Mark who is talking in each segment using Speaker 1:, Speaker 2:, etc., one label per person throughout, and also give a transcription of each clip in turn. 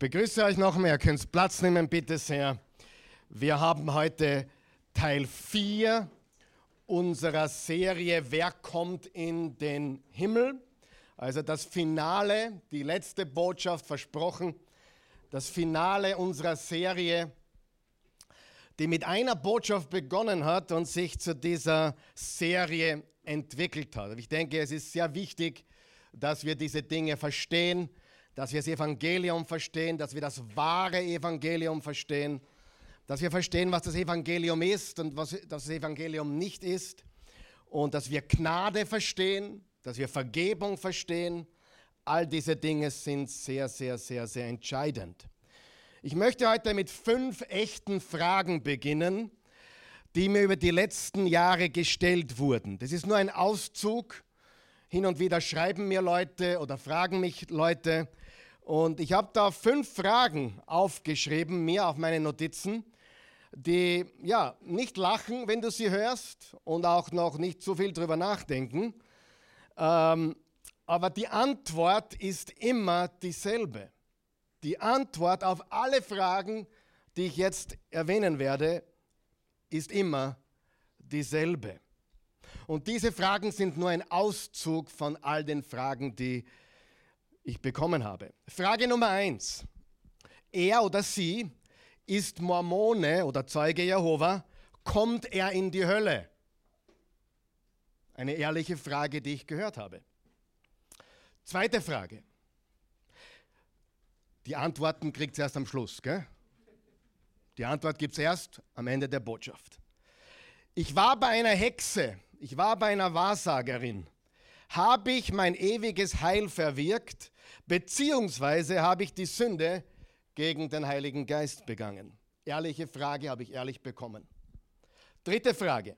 Speaker 1: begrüße euch noch mehr. Ihr könnt Platz nehmen, bitte sehr. Wir haben heute Teil 4 unserer Serie Wer kommt in den Himmel? Also das Finale, die letzte Botschaft versprochen, das Finale unserer Serie, die mit einer Botschaft begonnen hat und sich zu dieser Serie entwickelt hat. Ich denke, es ist sehr wichtig, dass wir diese Dinge verstehen, dass wir das Evangelium verstehen, dass wir das wahre Evangelium verstehen, dass wir verstehen, was das Evangelium ist und was das Evangelium nicht ist und dass wir Gnade verstehen, dass wir Vergebung verstehen. All diese Dinge sind sehr, sehr, sehr, sehr entscheidend. Ich möchte heute mit fünf echten Fragen beginnen, die mir über die letzten Jahre gestellt wurden. Das ist nur ein Auszug. Hin und wieder schreiben mir Leute oder fragen mich Leute. Und ich habe da fünf Fragen aufgeschrieben, mir auf meine Notizen, die ja nicht lachen, wenn du sie hörst und auch noch nicht zu viel drüber nachdenken. Ähm, aber die Antwort ist immer dieselbe. Die Antwort auf alle Fragen, die ich jetzt erwähnen werde, ist immer dieselbe. Und diese Fragen sind nur ein Auszug von all den Fragen, die ich bekommen habe. Frage Nummer eins. Er oder sie ist Mormone oder Zeuge Jehova, kommt er in die Hölle? Eine ehrliche Frage, die ich gehört habe. Zweite Frage. Die Antworten kriegt es erst am Schluss. Gell? Die Antwort gibt es erst am Ende der Botschaft. Ich war bei einer Hexe, ich war bei einer Wahrsagerin. Habe ich mein ewiges Heil verwirkt, beziehungsweise habe ich die Sünde gegen den Heiligen Geist begangen? Ehrliche Frage habe ich ehrlich bekommen. Dritte Frage.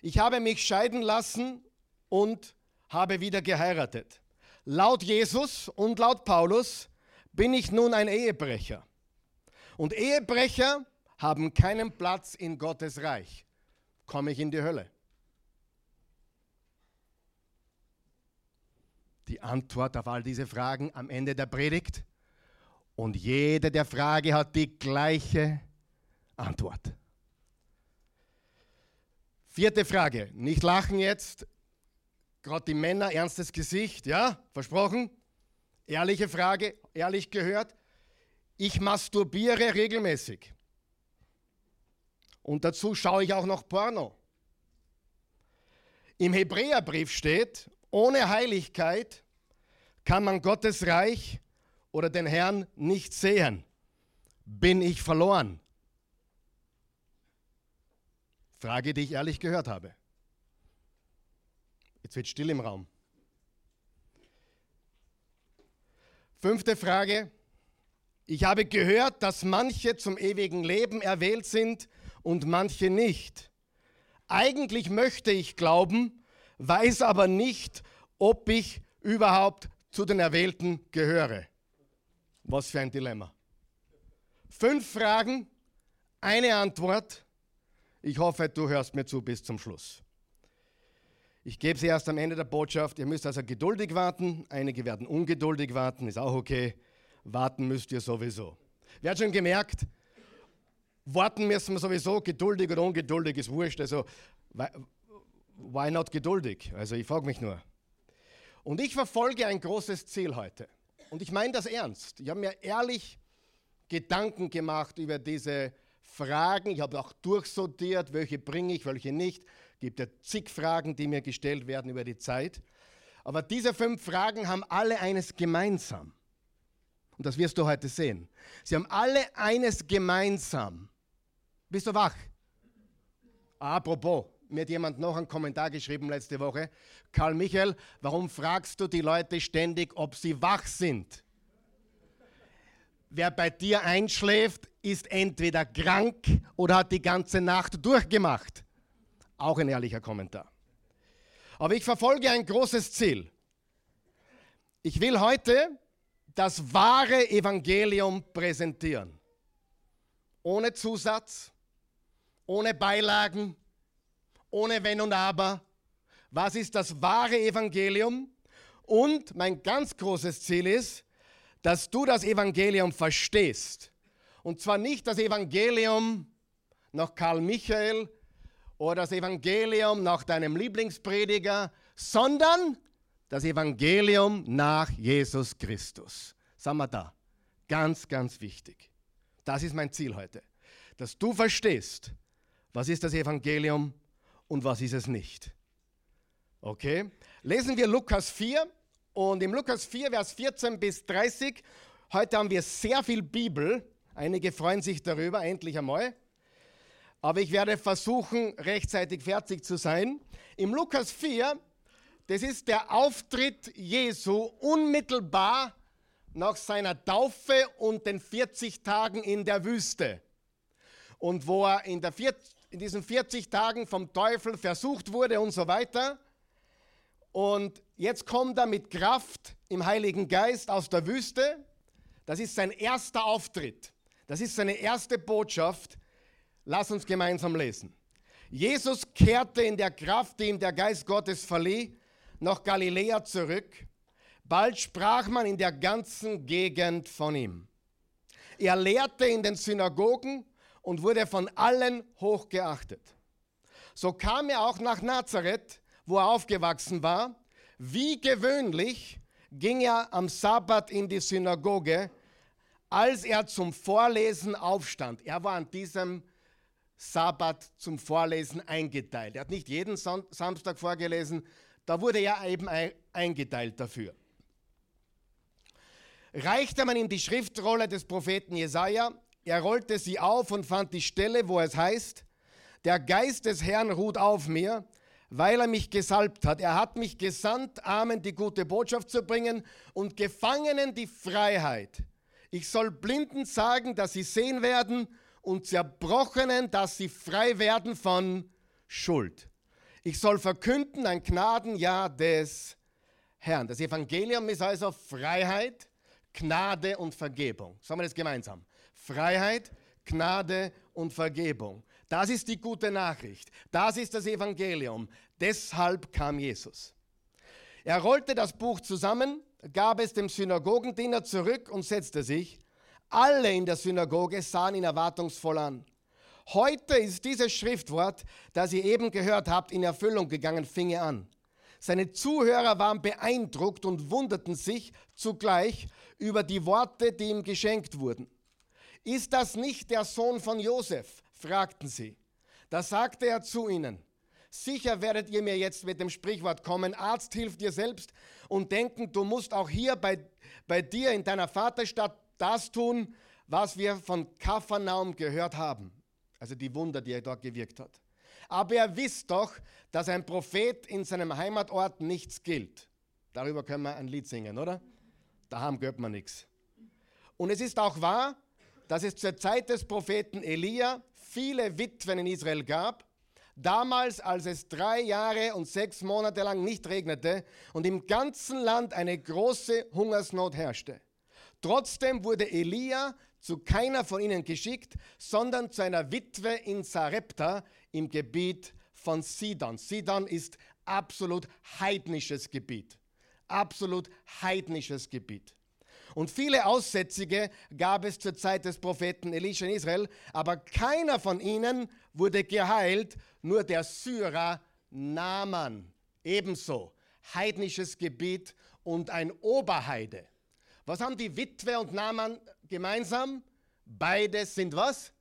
Speaker 1: Ich habe mich scheiden lassen und habe wieder geheiratet. Laut Jesus und laut Paulus bin ich nun ein Ehebrecher. Und Ehebrecher haben keinen Platz in Gottes Reich. Komme ich in die Hölle? Die Antwort auf all diese Fragen am Ende der Predigt. Und jede der Frage hat die gleiche Antwort. Vierte Frage. Nicht lachen jetzt. Gerade die Männer, ernstes Gesicht, ja? Versprochen? Ehrliche Frage, ehrlich gehört. Ich masturbiere regelmäßig. Und dazu schaue ich auch noch Porno. Im Hebräerbrief steht, ohne Heiligkeit kann man Gottes Reich oder den Herrn nicht sehen. Bin ich verloren? Frage, die ich ehrlich gehört habe. Jetzt wird still im Raum. Fünfte Frage. Ich habe gehört, dass manche zum ewigen Leben erwählt sind und manche nicht. Eigentlich möchte ich glauben, weiß aber nicht, ob ich überhaupt zu den Erwählten gehöre. Was für ein Dilemma. Fünf Fragen, eine Antwort. Ich hoffe, du hörst mir zu bis zum Schluss. Ich gebe sie erst am Ende der Botschaft. Ihr müsst also geduldig warten. Einige werden ungeduldig warten, ist auch okay. Warten müsst ihr sowieso. Wer hat schon gemerkt, warten müssen wir sowieso, geduldig oder ungeduldig ist wurscht. Also, why not geduldig? Also, ich frage mich nur. Und ich verfolge ein großes Ziel heute. Und ich meine das ernst. Ich habe mir ehrlich Gedanken gemacht über diese Fragen. Ich habe auch durchsortiert, welche bringe ich, welche nicht. Es gibt ja zig Fragen, die mir gestellt werden über die Zeit. Aber diese fünf Fragen haben alle eines gemeinsam. Und das wirst du heute sehen. Sie haben alle eines gemeinsam. Bist du wach? Apropos, mir hat jemand noch einen Kommentar geschrieben letzte Woche. Karl Michael, warum fragst du die Leute ständig, ob sie wach sind? Wer bei dir einschläft, ist entweder krank oder hat die ganze Nacht durchgemacht. Auch ein ehrlicher Kommentar. Aber ich verfolge ein großes Ziel. Ich will heute das wahre Evangelium präsentieren. Ohne Zusatz, ohne Beilagen, ohne Wenn und Aber. Was ist das wahre Evangelium? Und mein ganz großes Ziel ist, dass du das Evangelium verstehst. Und zwar nicht das Evangelium nach Karl Michael oder das Evangelium nach deinem Lieblingsprediger, sondern das Evangelium nach Jesus Christus. Sagen wir da. Ganz, ganz wichtig. Das ist mein Ziel heute. Dass du verstehst, was ist das Evangelium und was ist es nicht. Okay? Lesen wir Lukas 4 und im Lukas 4, Vers 14 bis 30. Heute haben wir sehr viel Bibel. Einige freuen sich darüber, endlich einmal. Aber ich werde versuchen, rechtzeitig fertig zu sein. Im Lukas 4, das ist der Auftritt Jesu unmittelbar nach seiner Taufe und den 40 Tagen in der Wüste. Und wo er in, der 40, in diesen 40 Tagen vom Teufel versucht wurde und so weiter. Und jetzt kommt er mit Kraft im Heiligen Geist aus der Wüste. Das ist sein erster Auftritt. Das ist seine erste Botschaft. Lass uns gemeinsam lesen. Jesus kehrte in der Kraft, die ihm der Geist Gottes verlieh, nach Galiläa zurück. Bald sprach man in der ganzen Gegend von ihm. Er lehrte in den Synagogen und wurde von allen hochgeachtet. So kam er auch nach Nazareth, wo er aufgewachsen war. Wie gewöhnlich ging er am Sabbat in die Synagoge, als er zum Vorlesen aufstand. Er war an diesem Sabbat zum Vorlesen eingeteilt. Er hat nicht jeden Samstag vorgelesen, da wurde er eben eingeteilt dafür. Reichte man ihm die Schriftrolle des Propheten Jesaja, er rollte sie auf und fand die Stelle, wo es heißt: Der Geist des Herrn ruht auf mir, weil er mich gesalbt hat. Er hat mich gesandt, Armen die gute Botschaft zu bringen und Gefangenen die Freiheit. Ich soll Blinden sagen, dass sie sehen werden und Zerbrochenen, dass sie frei werden von Schuld. Ich soll verkünden ein Gnadenjahr des Herrn. Das Evangelium ist also Freiheit, Gnade und Vergebung. Sagen wir das gemeinsam. Freiheit, Gnade und Vergebung. Das ist die gute Nachricht. Das ist das Evangelium. Deshalb kam Jesus. Er rollte das Buch zusammen, gab es dem Synagogendiener zurück und setzte sich. Alle in der Synagoge sahen ihn erwartungsvoll an. Heute ist dieses Schriftwort, das ihr eben gehört habt, in Erfüllung gegangen, fing er an. Seine Zuhörer waren beeindruckt und wunderten sich zugleich über die Worte, die ihm geschenkt wurden. Ist das nicht der Sohn von Josef? fragten sie. Da sagte er zu ihnen, sicher werdet ihr mir jetzt mit dem Sprichwort kommen, Arzt hilft dir selbst und denken, du musst auch hier bei, bei dir in deiner Vaterstadt das tun, was wir von Kapharnaum gehört haben. Also die Wunder, die er dort gewirkt hat. Aber ihr wisst doch, dass ein Prophet in seinem Heimatort nichts gilt. Darüber können wir ein Lied singen, oder? Daheim gehört man nichts. Und es ist auch wahr, dass es zur Zeit des Propheten Elia viele Witwen in Israel gab. Damals, als es drei Jahre und sechs Monate lang nicht regnete und im ganzen Land eine große Hungersnot herrschte. Trotzdem wurde Elia zu keiner von ihnen geschickt, sondern zu einer Witwe in Sarepta im Gebiet von Sidon. Sidon ist absolut heidnisches Gebiet. Absolut heidnisches Gebiet. Und viele Aussätzige gab es zur Zeit des Propheten Elisha in Israel, aber keiner von ihnen wurde geheilt, nur der Syrer Naaman. Ebenso heidnisches Gebiet und ein Oberheide. Was haben die Witwe und Naaman gemeinsam? Beide sind was?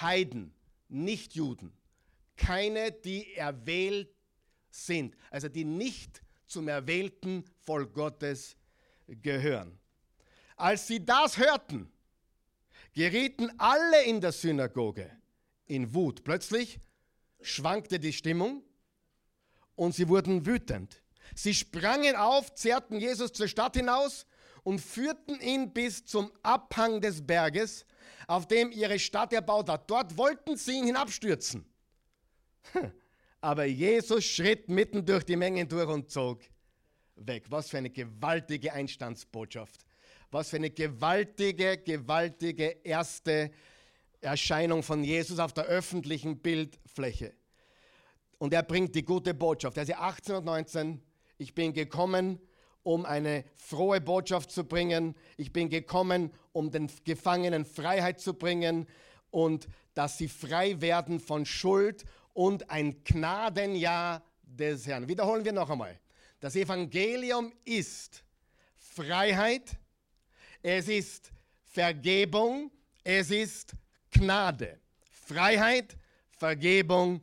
Speaker 1: Heiden, nicht Juden. Keine, die erwählt sind, also die nicht zum erwählten Volk Gottes gehören. Als sie das hörten, gerieten alle in der Synagoge in Wut. Plötzlich schwankte die Stimmung und sie wurden wütend. Sie sprangen auf, zerrten Jesus zur Stadt hinaus und führten ihn bis zum Abhang des Berges, auf dem ihre Stadt erbaut hat. Dort wollten sie ihn hinabstürzen. Aber Jesus schritt mitten durch die Mengen durch und zog weg. Was für eine gewaltige Einstandsbotschaft. Was für eine gewaltige, gewaltige erste Erscheinung von Jesus auf der öffentlichen Bildfläche. Und er bringt die gute Botschaft. Er ist 18 und 19. Ich bin gekommen, um eine frohe Botschaft zu bringen. Ich bin gekommen, um den Gefangenen Freiheit zu bringen und dass sie frei werden von Schuld und ein Gnadenjahr des Herrn. Wiederholen wir noch einmal. Das Evangelium ist Freiheit, es ist Vergebung, es ist Gnade. Freiheit, Vergebung,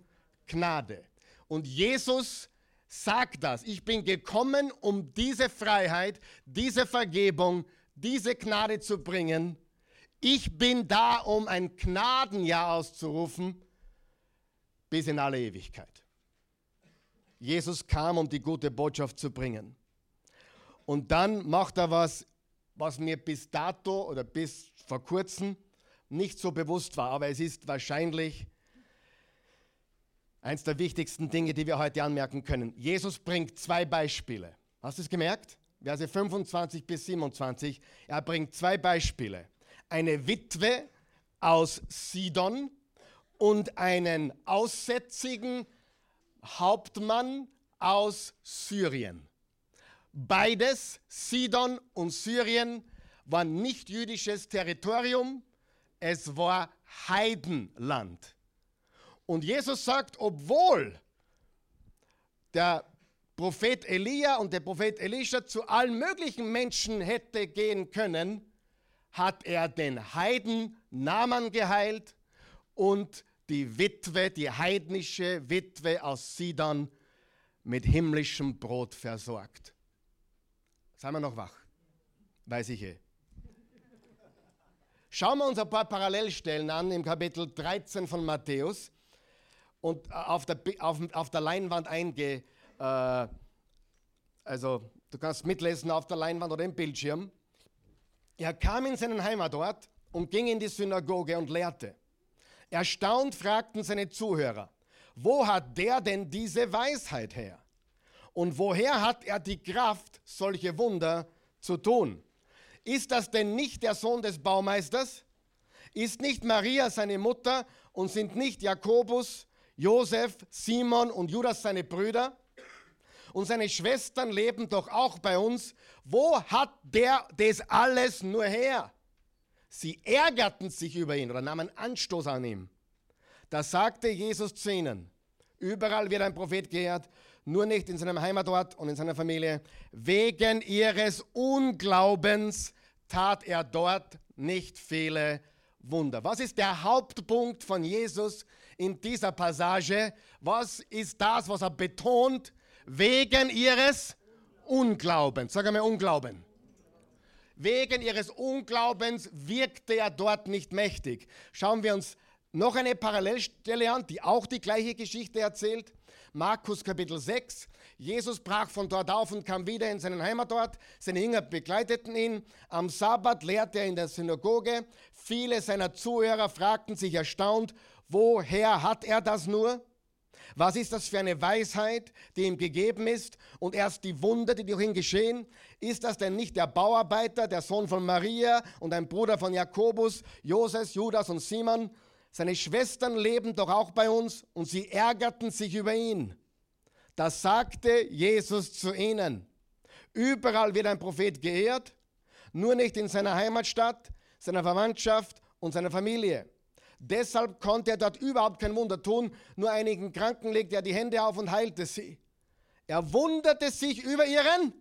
Speaker 1: Gnade. Und Jesus sagt das. Ich bin gekommen, um diese Freiheit, diese Vergebung, diese Gnade zu bringen. Ich bin da, um ein Gnadenjahr auszurufen bis in alle Ewigkeit. Jesus kam, um die gute Botschaft zu bringen. Und dann macht er was, was mir bis dato oder bis vor kurzem nicht so bewusst war, aber es ist wahrscheinlich eines der wichtigsten Dinge, die wir heute anmerken können. Jesus bringt zwei Beispiele. Hast du es gemerkt? Verse 25 bis 27. Er bringt zwei Beispiele. Eine Witwe aus Sidon und einen aussätzigen Hauptmann aus Syrien. Beides, Sidon und Syrien, war nicht jüdisches Territorium, es war Heidenland. Und Jesus sagt, obwohl der Prophet Elia und der Prophet Elisha zu allen möglichen Menschen hätte gehen können, hat er den Heiden Naaman geheilt und die Witwe, die heidnische Witwe aus Sidon mit himmlischem Brot versorgt. Seien wir noch wach? Weiß ich eh. Schauen wir uns ein paar Parallelstellen an im Kapitel 13 von Matthäus und auf der, auf, auf der Leinwand eingehe. Äh, also du kannst mitlesen auf der Leinwand oder im Bildschirm. Er kam in seinen Heimatort und ging in die Synagoge und lehrte. Erstaunt fragten seine Zuhörer, wo hat der denn diese Weisheit her? Und woher hat er die Kraft, solche Wunder zu tun? Ist das denn nicht der Sohn des Baumeisters? Ist nicht Maria seine Mutter und sind nicht Jakobus, Josef, Simon und Judas seine Brüder? Und seine Schwestern leben doch auch bei uns. Wo hat der das alles nur her? Sie ärgerten sich über ihn oder nahmen Anstoß an ihm. Da sagte Jesus zu ihnen, überall wird ein Prophet geehrt, nur nicht in seinem Heimatort und in seiner Familie. Wegen ihres Unglaubens tat er dort nicht viele Wunder. Was ist der Hauptpunkt von Jesus in dieser Passage? Was ist das, was er betont? Wegen ihres Unglaubens. Sag einmal Unglauben. Wegen ihres Unglaubens wirkte er dort nicht mächtig. Schauen wir uns noch eine Parallelstelle an, die auch die gleiche Geschichte erzählt. Markus Kapitel 6. Jesus brach von dort auf und kam wieder in seinen Heimatort. Seine Jünger begleiteten ihn. Am Sabbat lehrte er in der Synagoge. Viele seiner Zuhörer fragten sich erstaunt, woher hat er das nur? Was ist das für eine Weisheit, die ihm gegeben ist? Und erst die Wunder, die durch ihn geschehen? Ist das denn nicht der Bauarbeiter, der Sohn von Maria und ein Bruder von Jakobus, Joses, Judas und Simon? Seine Schwestern leben doch auch bei uns und sie ärgerten sich über ihn. Da sagte Jesus zu ihnen, überall wird ein Prophet geehrt, nur nicht in seiner Heimatstadt, seiner Verwandtschaft und seiner Familie. Deshalb konnte er dort überhaupt kein Wunder tun, nur einigen Kranken legte er die Hände auf und heilte sie. Er wunderte sich über ihren,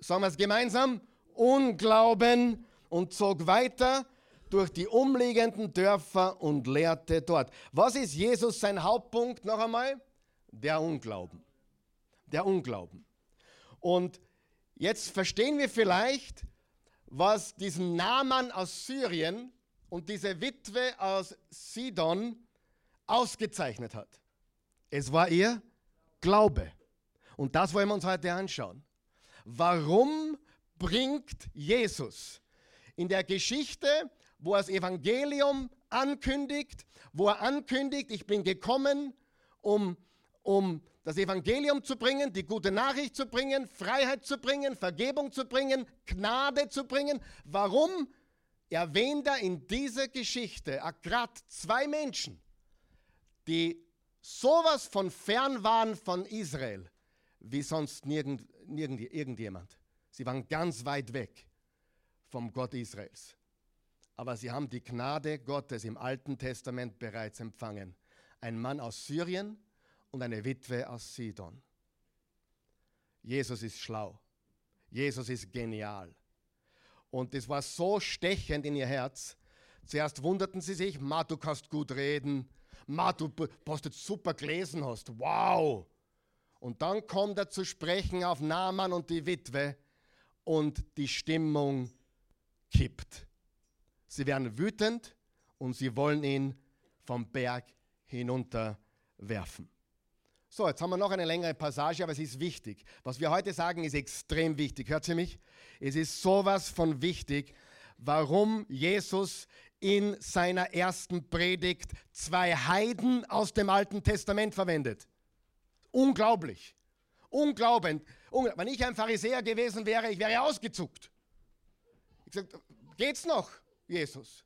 Speaker 1: sagen wir es gemeinsam, Unglauben und zog weiter durch die umliegenden Dörfer und lehrte dort. Was ist Jesus sein Hauptpunkt noch einmal? Der Unglauben. Der Unglauben. Und jetzt verstehen wir vielleicht, was diesen Naaman aus Syrien und diese Witwe aus Sidon ausgezeichnet hat. Es war ihr Glaube. Und das wollen wir uns heute anschauen. Warum bringt Jesus in der Geschichte, wo er das Evangelium ankündigt, wo er ankündigt, ich bin gekommen, um, um das Evangelium zu bringen, die gute Nachricht zu bringen, Freiheit zu bringen, Vergebung zu bringen, Gnade zu bringen. Warum erwähnt er in dieser Geschichte gerade zwei Menschen, die sowas von fern waren von Israel, wie sonst nirgend, irgend, irgendjemand. Sie waren ganz weit weg vom Gott Israels. Aber sie haben die Gnade Gottes im Alten Testament bereits empfangen. Ein Mann aus Syrien und eine Witwe aus Sidon. Jesus ist schlau. Jesus ist genial. Und das war so stechend in ihr Herz. Zuerst wunderten sie sich, Ma, du kannst gut reden. Ma, du jetzt super gelesen hast. Wow. Und dann kommt er zu sprechen auf Naaman und die Witwe und die Stimmung kippt. Sie werden wütend und sie wollen ihn vom Berg hinunterwerfen. So, jetzt haben wir noch eine längere Passage, aber es ist wichtig. Was wir heute sagen, ist extrem wichtig. Hört ihr mich? Es ist sowas von wichtig, warum Jesus in seiner ersten Predigt zwei Heiden aus dem Alten Testament verwendet. Unglaublich. Unglaublich. Wenn ich ein Pharisäer gewesen wäre, ich wäre ausgezuckt. Ich gesagt, geht's noch, Jesus?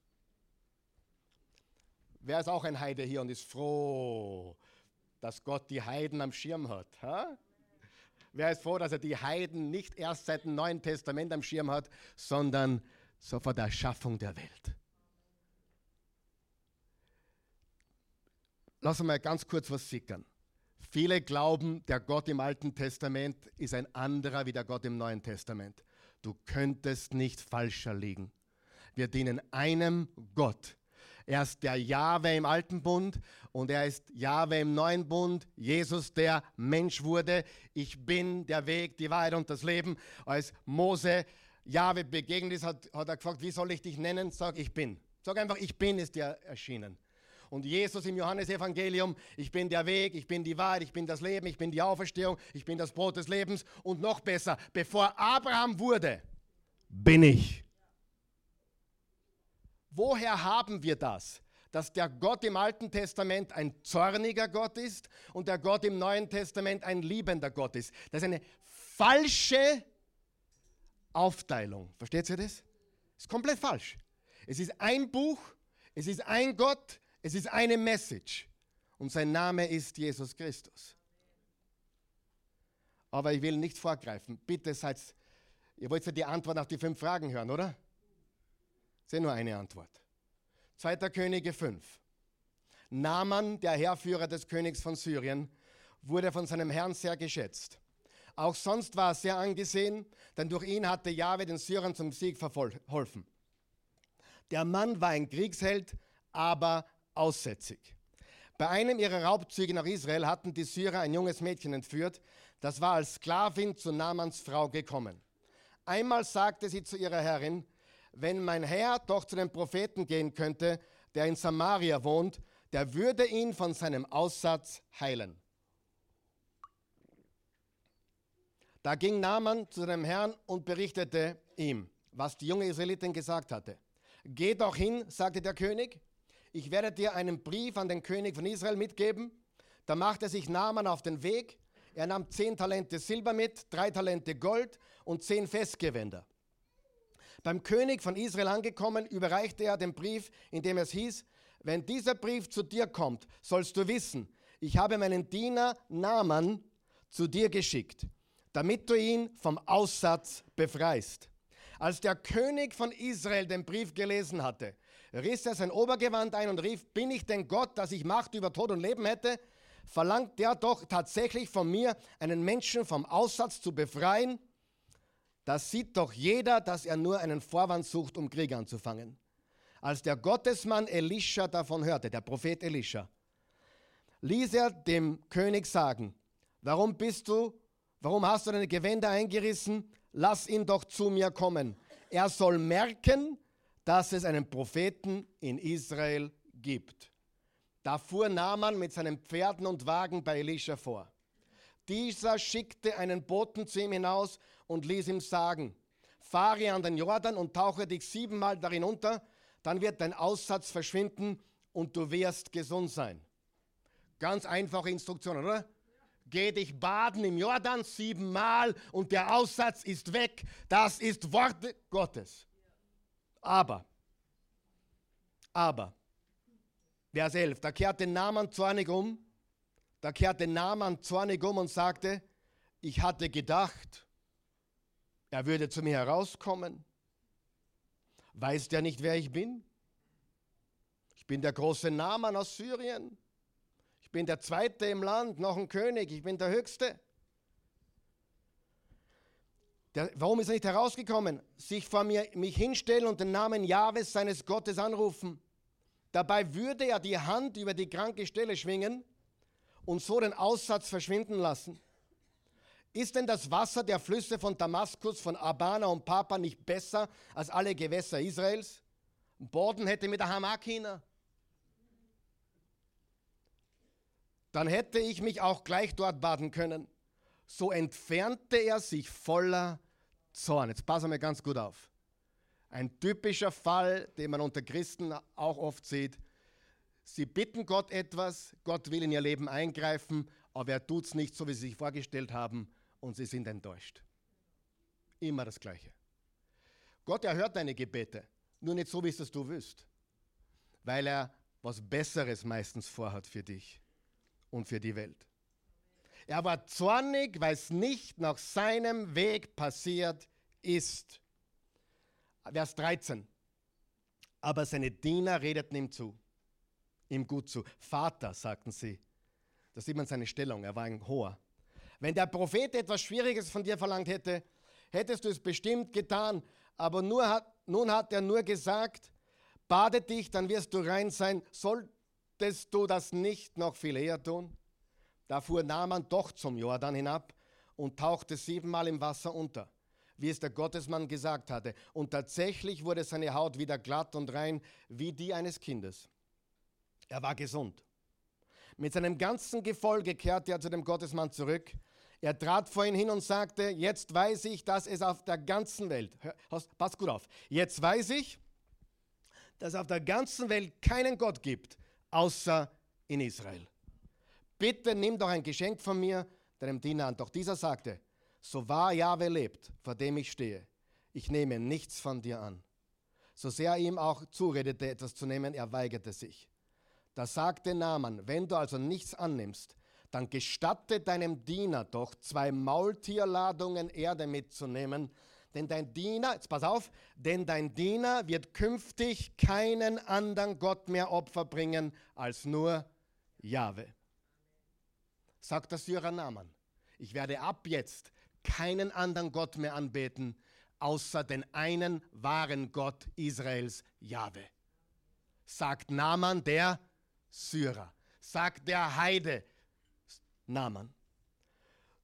Speaker 1: Wer ist auch ein Heide hier und ist froh, dass Gott die Heiden am Schirm hat. Ha? Wer ist froh, dass er die Heiden nicht erst seit dem Neuen Testament am Schirm hat, sondern so vor der Erschaffung der Welt? Lass uns mal ganz kurz was sickern. Viele glauben, der Gott im Alten Testament ist ein anderer wie der Gott im Neuen Testament. Du könntest nicht falscher liegen. Wir dienen einem Gott, er ist der Jahwe im alten Bund und er ist Jahwe im neuen Bund. Jesus, der Mensch wurde. Ich bin der Weg, die Wahrheit und das Leben. Als Mose Jahwe begegnet ist, hat, hat er gefragt, wie soll ich dich nennen? Sag, ich bin. Sag einfach, ich bin, ist dir erschienen. Und Jesus im Johannesevangelium, ich bin der Weg, ich bin die Wahrheit, ich bin das Leben, ich bin die Auferstehung, ich bin das Brot des Lebens. Und noch besser, bevor Abraham wurde, bin ich. Woher haben wir das? Dass der Gott im Alten Testament ein zorniger Gott ist und der Gott im Neuen Testament ein liebender Gott ist. Das ist eine falsche Aufteilung. Versteht ihr das? Ist komplett falsch. Es ist ein Buch, es ist ein Gott, es ist eine Message. Und sein Name ist Jesus Christus. Aber ich will nicht vorgreifen. Bitte seid, ihr wollt ja die Antwort auf die fünf Fragen hören, oder? Das ist nur eine Antwort. 2. Könige 5. Naaman, der Heerführer des Königs von Syrien, wurde von seinem Herrn sehr geschätzt. Auch sonst war er sehr angesehen, denn durch ihn hatte Jahwe den Syrern zum Sieg verholfen. Der Mann war ein Kriegsheld, aber aussätzig. Bei einem ihrer Raubzüge nach Israel hatten die Syrer ein junges Mädchen entführt, das war als Sklavin zu Naamans Frau gekommen. Einmal sagte sie zu ihrer Herrin, wenn mein Herr doch zu dem Propheten gehen könnte, der in Samaria wohnt, der würde ihn von seinem Aussatz heilen. Da ging Naaman zu dem Herrn und berichtete ihm, was die junge Israelitin gesagt hatte. Geh doch hin, sagte der König, ich werde dir einen Brief an den König von Israel mitgeben. Da machte sich Naaman auf den Weg. Er nahm zehn Talente Silber mit, drei Talente Gold und zehn Festgewänder. Beim König von Israel angekommen, überreichte er den Brief, in dem es hieß, wenn dieser Brief zu dir kommt, sollst du wissen, ich habe meinen Diener Naaman zu dir geschickt, damit du ihn vom Aussatz befreist. Als der König von Israel den Brief gelesen hatte, riss er sein Obergewand ein und rief, bin ich denn Gott, dass ich Macht über Tod und Leben hätte? Verlangt der doch tatsächlich von mir, einen Menschen vom Aussatz zu befreien? Das sieht doch jeder, dass er nur einen Vorwand sucht, um Krieg anzufangen. Als der Gottesmann Elisha davon hörte, der Prophet Elisha, ließ er dem König sagen, warum bist du, warum hast du deine Gewänder eingerissen? Lass ihn doch zu mir kommen. Er soll merken, dass es einen Propheten in Israel gibt. Da fuhr Naaman mit seinen Pferden und Wagen bei Elisha vor. Dieser schickte einen Boten zu ihm hinaus und ließ ihm sagen, fahre an den Jordan und tauche dich siebenmal darin unter, dann wird dein Aussatz verschwinden und du wirst gesund sein. Ganz einfache Instruktion, oder? Geh dich baden im Jordan siebenmal und der Aussatz ist weg. Das ist Worte Gottes. Aber, aber, Vers 11, da kehrte Naaman zornig um, da kehrte Naaman zornig um und sagte, ich hatte gedacht, er würde zu mir herauskommen. Weiß der nicht, wer ich bin? Ich bin der große Naaman aus Syrien. Ich bin der Zweite im Land, noch ein König. Ich bin der Höchste. Der, warum ist er nicht herausgekommen? Sich vor mir, mich hinstellen und den Namen Jahwes seines Gottes anrufen. Dabei würde er die Hand über die kranke Stelle schwingen und so den Aussatz verschwinden lassen. Ist denn das Wasser der Flüsse von Damaskus, von Abana und Papa nicht besser als alle Gewässer Israels? Boden hätte mit der Hamakina. Dann hätte ich mich auch gleich dort baden können. So entfernte er sich voller Zorn. Jetzt passen wir ganz gut auf. Ein typischer Fall, den man unter Christen auch oft sieht. Sie bitten Gott etwas, Gott will in ihr Leben eingreifen, aber er tut es nicht so, wie sie sich vorgestellt haben und sie sind enttäuscht. Immer das Gleiche. Gott erhört deine Gebete, nur nicht so, wie es das du willst, weil er was Besseres meistens vorhat für dich und für die Welt. Er war zornig, weil es nicht nach seinem Weg passiert ist. Vers 13. Aber seine Diener redeten ihm zu, ihm gut zu. Vater, sagten sie. Da sieht man seine Stellung, er war ein hoher. Wenn der Prophet etwas Schwieriges von dir verlangt hätte, hättest du es bestimmt getan. Aber nur hat, nun hat er nur gesagt, bade dich, dann wirst du rein sein. Solltest du das nicht noch viel eher tun? Da fuhr Naaman doch zum Jordan hinab und tauchte siebenmal im Wasser unter, wie es der Gottesmann gesagt hatte. Und tatsächlich wurde seine Haut wieder glatt und rein wie die eines Kindes. Er war gesund. Mit seinem ganzen Gefolge kehrte er zu dem Gottesmann zurück er trat vor ihn hin und sagte, jetzt weiß ich, dass es auf der ganzen Welt, pass gut auf, jetzt weiß ich, dass es auf der ganzen Welt keinen Gott gibt, außer in Israel. Bitte nimm doch ein Geschenk von mir, deinem Diener an. Doch dieser sagte, so wahr Jahwe lebt, vor dem ich stehe, ich nehme nichts von dir an. So sehr er ihm auch zuredete, etwas zu nehmen, er weigerte sich. Da sagte Naaman, wenn du also nichts annimmst, dann gestatte deinem Diener doch, zwei Maultierladungen Erde mitzunehmen, denn dein Diener, jetzt pass auf, denn dein Diener wird künftig keinen anderen Gott mehr Opfer bringen als nur Jahwe. Sagt der Syrer Naaman, ich werde ab jetzt keinen anderen Gott mehr anbeten, außer den einen wahren Gott Israels, Jahwe. Sagt Naaman der Syrer, sagt der Heide, Naaman.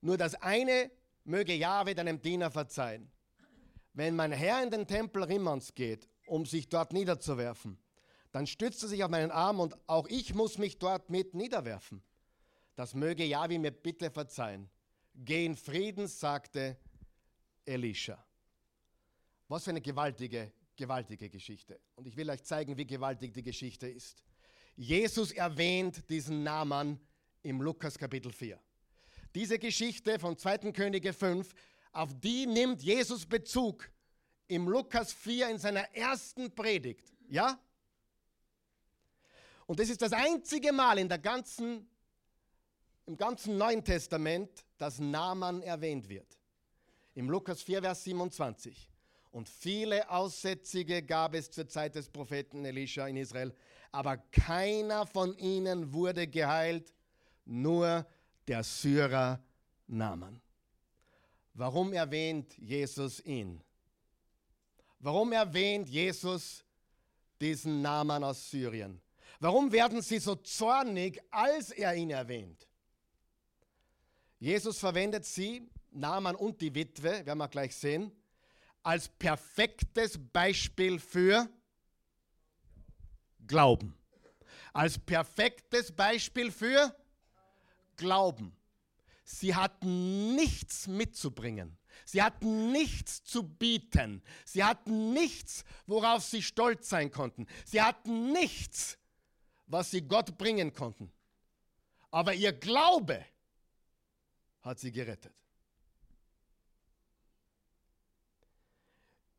Speaker 1: Nur das eine möge Jahwe deinem Diener verzeihen. Wenn mein Herr in den Tempel Rimmons geht, um sich dort niederzuwerfen, dann stützt er sich auf meinen Arm und auch ich muss mich dort mit niederwerfen. Das möge Jahwe mir bitte verzeihen. Geh in Frieden, sagte Elisha. Was für eine gewaltige, gewaltige Geschichte. Und ich will euch zeigen, wie gewaltig die Geschichte ist. Jesus erwähnt diesen Namen im Lukas Kapitel 4. Diese Geschichte von 2. Könige 5, auf die nimmt Jesus Bezug im Lukas 4 in seiner ersten Predigt. Ja? Und das ist das einzige Mal in der ganzen, im ganzen Neuen Testament, dass Naaman erwähnt wird. Im Lukas 4, Vers 27. Und viele Aussätzige gab es zur Zeit des Propheten Elisha in Israel, aber keiner von ihnen wurde geheilt, nur der Syrer Naaman. Warum erwähnt Jesus ihn? Warum erwähnt Jesus diesen Naaman aus Syrien? Warum werden sie so zornig, als er ihn erwähnt? Jesus verwendet sie, Naaman und die Witwe, werden wir gleich sehen, als perfektes Beispiel für Glauben. Als perfektes Beispiel für Glauben. Sie hatten nichts mitzubringen. Sie hatten nichts zu bieten. Sie hatten nichts, worauf sie stolz sein konnten. Sie hatten nichts, was sie Gott bringen konnten. Aber ihr Glaube hat sie gerettet.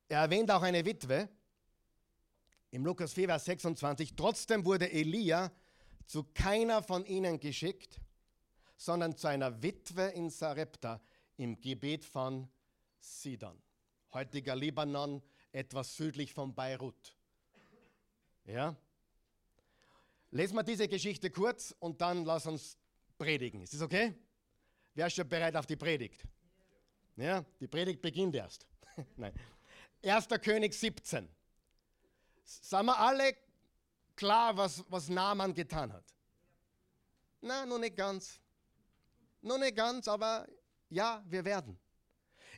Speaker 1: Er erwähnt auch eine Witwe im Lukas 4, Vers 26. Trotzdem wurde Elia zu keiner von ihnen geschickt sondern zu einer Witwe in Sarepta im Gebet von Sidon. heutiger Libanon, etwas südlich von Beirut. Ja? Lesen wir diese Geschichte kurz und dann lass uns predigen. Ist das okay? Wer ist schon bereit auf die Predigt? Ja, die Predigt beginnt erst. Nein. 1. König 17. Sagen wir alle klar, was, was Naaman getan hat? Na, noch nicht ganz. Noch nicht ganz, aber ja, wir werden.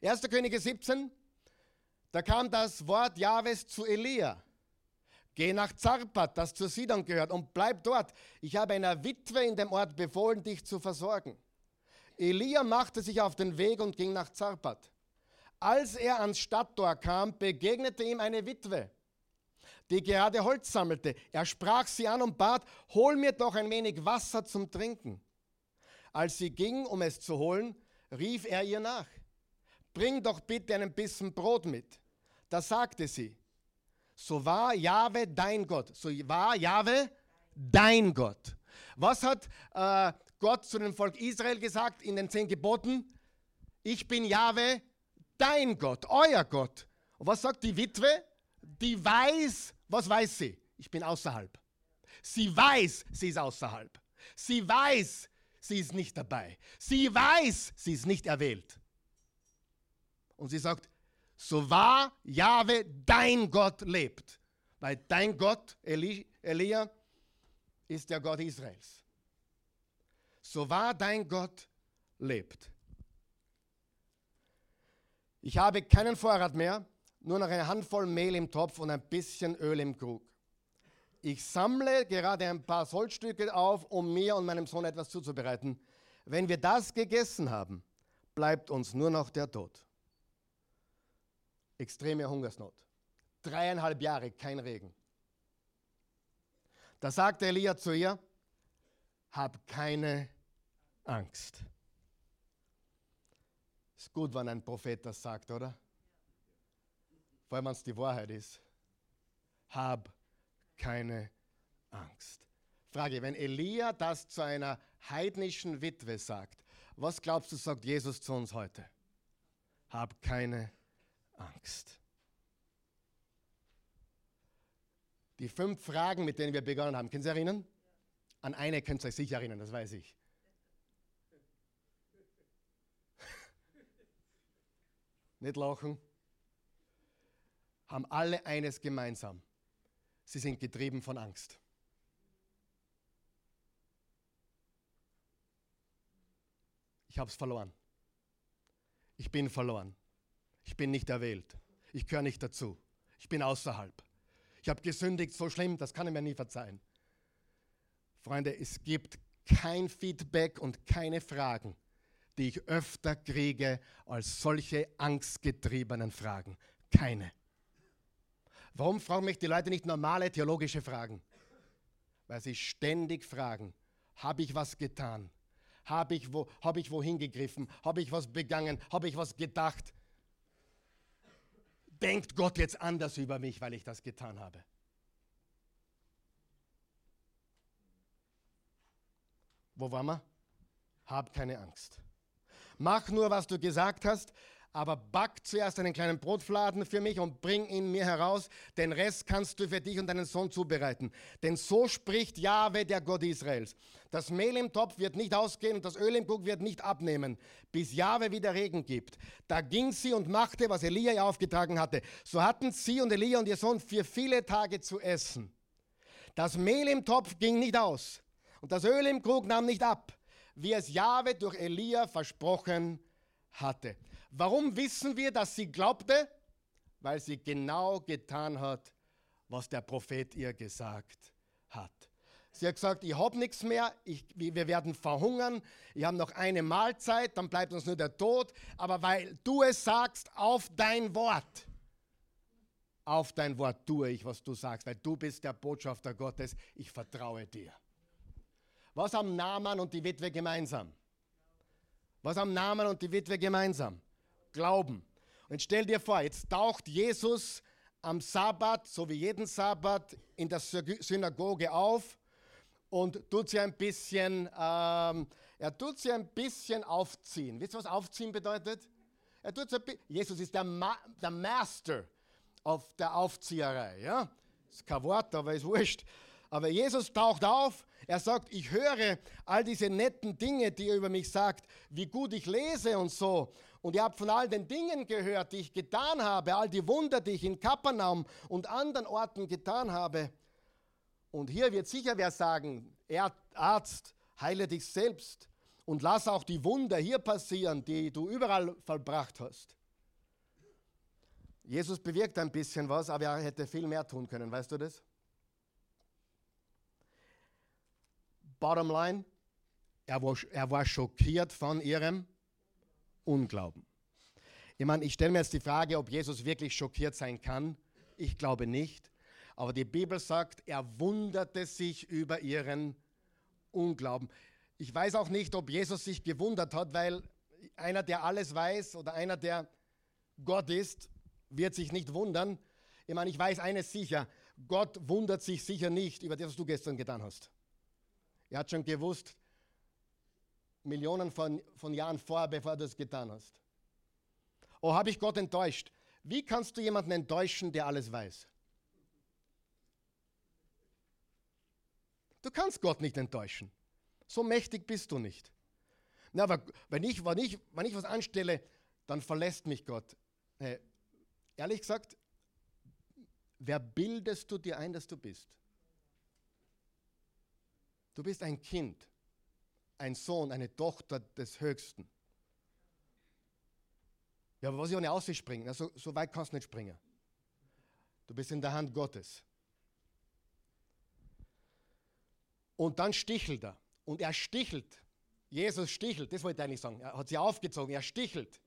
Speaker 1: 1. Könige 17, da kam das Wort Jahwes zu Elia. Geh nach Zarpat, das zu Sidon gehört, und bleib dort. Ich habe einer Witwe in dem Ort befohlen, dich zu versorgen. Elia machte sich auf den Weg und ging nach Zarpat. Als er ans Stadttor kam, begegnete ihm eine Witwe, die gerade Holz sammelte. Er sprach sie an und bat, hol mir doch ein wenig Wasser zum Trinken. Als sie ging, um es zu holen, rief er ihr nach, bring doch bitte einen Bissen Brot mit. Da sagte sie, so war Jahwe dein Gott. So war Jahwe dein Gott. Was hat äh, Gott zu dem Volk Israel gesagt in den zehn Geboten? Ich bin Jahwe dein Gott, euer Gott. Und was sagt die Witwe? Die weiß, was weiß sie? Ich bin außerhalb. Sie weiß, sie ist außerhalb. Sie weiß, sie ist nicht dabei. Sie weiß, sie ist nicht erwählt. Und sie sagt, so wahr Jahwe dein Gott lebt. Weil dein Gott, Eli, Elia, ist der Gott Israels. So wahr dein Gott lebt. Ich habe keinen Vorrat mehr, nur noch eine Handvoll Mehl im Topf und ein bisschen Öl im Krug. Ich sammle gerade ein paar Soldstücke auf, um mir und meinem Sohn etwas zuzubereiten. Wenn wir das gegessen haben, bleibt uns nur noch der Tod. Extreme Hungersnot. Dreieinhalb Jahre kein Regen. Da sagte Elia zu ihr, hab keine Angst. Ist gut, wenn ein Prophet das sagt, oder? Vor allem, wenn es die Wahrheit ist. Hab keine Angst. Frage, wenn Elia das zu einer heidnischen Witwe sagt, was glaubst du, sagt Jesus zu uns heute? Hab keine Angst. Die fünf Fragen, mit denen wir begonnen haben, können Sie erinnern? An eine könnt ihr euch sicher erinnern, das weiß ich. Nicht lachen. Haben alle eines gemeinsam. Sie sind getrieben von Angst. Ich habe es verloren. Ich bin verloren. Ich bin nicht erwählt. Ich gehöre nicht dazu. Ich bin außerhalb. Ich habe gesündigt, so schlimm, das kann ich mir nie verzeihen. Freunde, es gibt kein Feedback und keine Fragen, die ich öfter kriege als solche angstgetriebenen Fragen. Keine. Warum fragen mich die Leute nicht normale theologische Fragen? Weil sie ständig fragen, habe ich was getan? Habe ich, wo, hab ich wohin gegriffen? Habe ich was begangen? Habe ich was gedacht? Denkt Gott jetzt anders über mich, weil ich das getan habe? Wo waren wir? Hab keine Angst. Mach nur, was du gesagt hast, aber back zuerst einen kleinen Brotfladen für mich und bring ihn mir heraus. Den Rest kannst du für dich und deinen Sohn zubereiten. Denn so spricht Jahwe, der Gott Israels. Das Mehl im Topf wird nicht ausgehen und das Öl im Krug wird nicht abnehmen, bis Jahwe wieder Regen gibt. Da ging sie und machte, was Elia ihr aufgetragen hatte. So hatten sie und Elia und ihr Sohn für viele Tage zu essen. Das Mehl im Topf ging nicht aus und das Öl im Krug nahm nicht ab, wie es Jahwe durch Elia versprochen hatte. Warum wissen wir, dass sie glaubte? Weil sie genau getan hat, was der Prophet ihr gesagt hat. Sie hat gesagt, ich habe nichts mehr, ich, wir werden verhungern, ich habe noch eine Mahlzeit, dann bleibt uns nur der Tod. Aber weil du es sagst, auf dein Wort, auf dein Wort tue ich, was du sagst, weil du bist der Botschafter Gottes, ich vertraue dir. Was haben Naaman und die Witwe gemeinsam? Was haben Naaman und die Witwe gemeinsam? Glauben. Und stell dir vor, jetzt taucht Jesus am Sabbat, so wie jeden Sabbat, in der Synagoge auf und tut sie ein bisschen, ähm, er tut sie ein bisschen aufziehen. Wisst ihr, was aufziehen bedeutet? Er tut's ein bi- Jesus ist der, Ma der Master auf der Aufzieherei. Ja? Ist kein Wort, aber ist wurscht. Aber Jesus taucht auf, er sagt, ich höre all diese netten Dinge, die ihr über mich sagt, wie gut ich lese und so. Und ihr habt von all den Dingen gehört, die ich getan habe, all die Wunder, die ich in Kapernaum und anderen Orten getan habe. Und hier wird sicher wer sagen, er Arzt, heile dich selbst und lass auch die Wunder hier passieren, die du überall vollbracht hast. Jesus bewirkt ein bisschen was, aber er hätte viel mehr tun können, weißt du das? Bottom line, er war, er war schockiert von ihrem Unglauben. Ich meine, ich stelle mir jetzt die Frage, ob Jesus wirklich schockiert sein kann. Ich glaube nicht. Aber die Bibel sagt, er wunderte sich über ihren Unglauben. Ich weiß auch nicht, ob Jesus sich gewundert hat, weil einer, der alles weiß oder einer, der Gott ist, wird sich nicht wundern. Ich meine, ich weiß eines sicher, Gott wundert sich sicher nicht über das, was du gestern getan hast. Er hat schon gewusst, Millionen von, von Jahren vorher, bevor du es getan hast. Oh, habe ich Gott enttäuscht? Wie kannst du jemanden enttäuschen, der alles weiß? Du kannst Gott nicht enttäuschen. So mächtig bist du nicht. Na, aber wenn ich, wenn, ich, wenn ich was anstelle, dann verlässt mich Gott. Hey, ehrlich gesagt, wer bildest du dir ein, dass du bist? Du bist ein Kind, ein Sohn, eine Tochter des Höchsten. Ja, aber was ich ohne Aussicht springen? Also, so weit kannst du nicht springen. Du bist in der Hand Gottes. Und dann stichelt er. Und er stichelt. Jesus stichelt, das wollte ich eigentlich sagen. Er hat sie aufgezogen, er stichelt.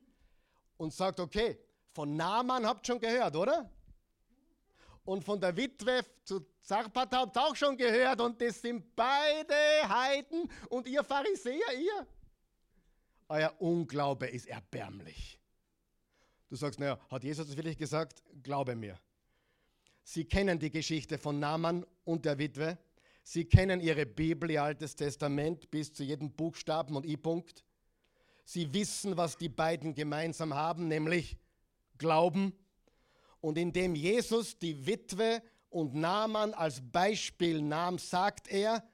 Speaker 1: Und sagt, okay, von Naaman habt ihr schon gehört, oder? Und von der Witwe zu Zarpat habt ihr auch schon gehört. Und das sind beide Heiden und ihr Pharisäer, ihr. Euer Unglaube ist erbärmlich. Du sagst, naja, hat Jesus das wirklich gesagt? Glaube mir. Sie kennen die Geschichte von Naaman und der Witwe. Sie kennen ihre Bibel, ihr Altes Testament, bis zu jedem Buchstaben und I-Punkt. Sie wissen, was die beiden gemeinsam haben, nämlich Glauben. Und indem Jesus die Witwe und Naaman als Beispiel nahm, sagt er,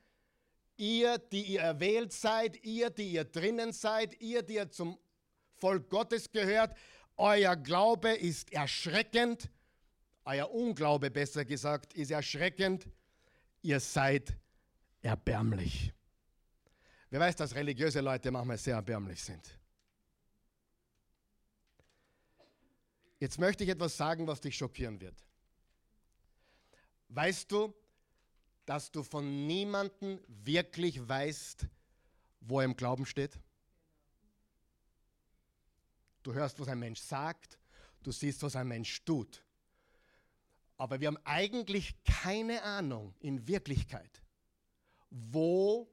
Speaker 1: ihr, die ihr erwählt seid, ihr, die ihr drinnen seid, ihr, die ihr zum Volk Gottes gehört, euer Glaube ist erschreckend, euer Unglaube besser gesagt, ist erschreckend, ihr seid erbärmlich. Wer weiß, dass religiöse Leute manchmal sehr erbärmlich sind. Jetzt möchte ich etwas sagen, was dich schockieren wird. Weißt du, dass du von niemandem wirklich weißt, wo er im Glauben steht? Du hörst, was ein Mensch sagt, du siehst, was ein Mensch tut. Aber wir haben eigentlich keine Ahnung in Wirklichkeit, wo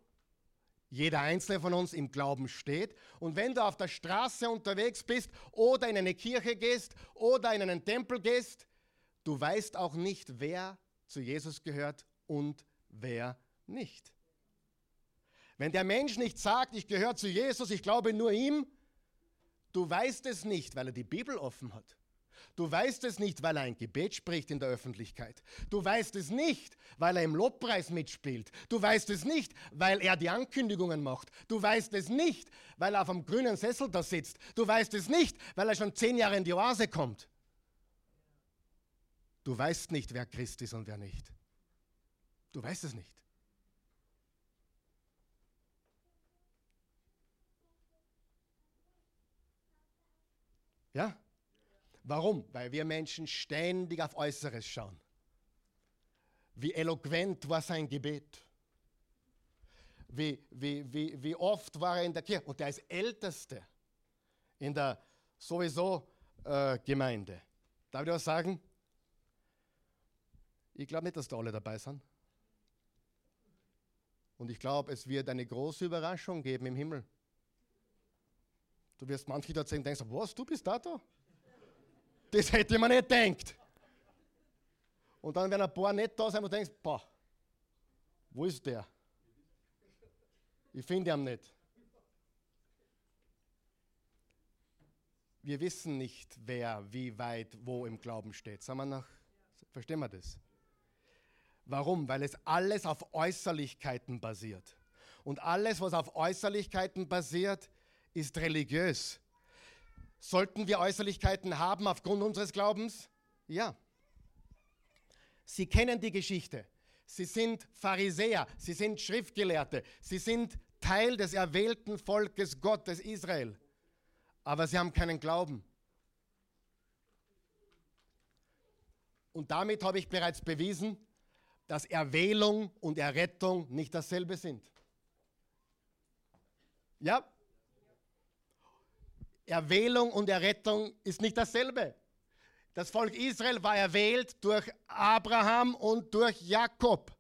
Speaker 1: jeder einzelne von uns im Glauben steht. Und wenn du auf der Straße unterwegs bist oder in eine Kirche gehst oder in einen Tempel gehst, du weißt auch nicht, wer zu Jesus gehört und wer nicht. Wenn der Mensch nicht sagt, ich gehöre zu Jesus, ich glaube nur ihm, du weißt es nicht, weil er die Bibel offen hat. Du weißt es nicht, weil er ein Gebet spricht in der Öffentlichkeit. Du weißt es nicht, weil er im Lobpreis mitspielt. Du weißt es nicht, weil er die Ankündigungen macht. Du weißt es nicht, weil er auf einem grünen Sessel da sitzt. Du weißt es nicht, weil er schon zehn Jahre in die Oase kommt. Du weißt nicht, wer Christ ist und wer nicht. Du weißt es nicht. Ja? Warum? Weil wir Menschen ständig auf Äußeres schauen. Wie eloquent war sein Gebet? Wie, wie, wie, wie oft war er in der Kirche? Und er ist Älteste in der sowieso äh, Gemeinde. Darf ich was sagen? Ich glaube nicht, dass da alle dabei sind. Und ich glaube, es wird eine große Überraschung geben im Himmel. Du wirst manche da sehen und denkst, was, du bist da da? Das hätte man nicht gedacht. Und dann werden ein paar nicht da sein und du denkst, boah, wo ist der? Ich finde ihn nicht. wir wissen nicht, wer wie weit wo im Glauben steht. Sagen wir noch, verstehen wir das? Warum? Weil es alles auf Äußerlichkeiten basiert. Und alles, was auf Äußerlichkeiten basiert, ist religiös. Sollten wir Äußerlichkeiten haben aufgrund unseres Glaubens? Ja. Sie kennen die Geschichte. Sie sind Pharisäer, sie sind Schriftgelehrte, sie sind Teil des erwählten Volkes Gottes Israel. Aber sie haben keinen Glauben. Und damit habe ich bereits bewiesen, dass Erwählung und Errettung nicht dasselbe sind. Ja? Erwählung und Errettung ist nicht dasselbe. Das Volk Israel war erwählt durch Abraham und durch Jakob.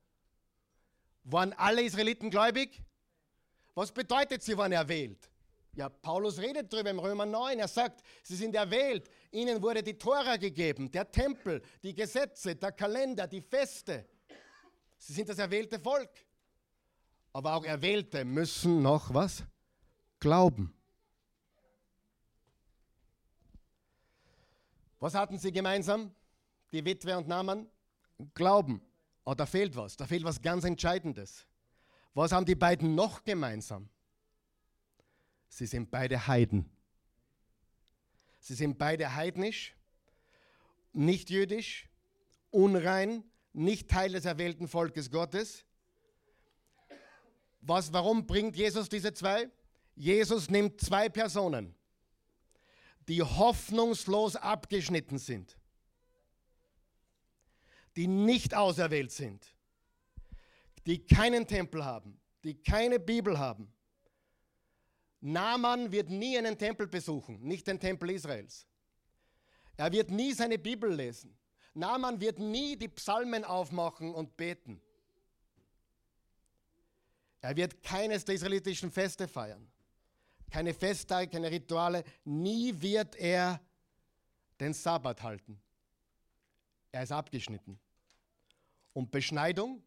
Speaker 1: Waren alle Israeliten gläubig? Was bedeutet, sie waren erwählt? Ja, Paulus redet darüber im Römer 9. Er sagt, sie sind erwählt. Ihnen wurde die Tora gegeben, der Tempel, die Gesetze, der Kalender, die Feste. Sie sind das erwählte Volk. Aber auch Erwählte müssen noch was? Glauben. Was hatten sie gemeinsam? Die Witwe und Naaman? Glauben. Oh, da fehlt was. Da fehlt was ganz Entscheidendes. Was haben die beiden noch gemeinsam? Sie sind beide Heiden. Sie sind beide heidnisch, nicht jüdisch, unrein, nicht Teil des erwählten Volkes Gottes. Was, warum bringt Jesus diese zwei? Jesus nimmt zwei Personen, die hoffnungslos abgeschnitten sind, die nicht auserwählt sind, die keinen Tempel haben, die keine Bibel haben. Naaman wird nie einen Tempel besuchen, nicht den Tempel Israels. Er wird nie seine Bibel lesen. Naaman wird nie die Psalmen aufmachen und beten. Er wird keines der israelitischen Feste feiern keine Festtage, keine Rituale. Nie wird er den Sabbat halten. Er ist abgeschnitten. Und Beschneidung?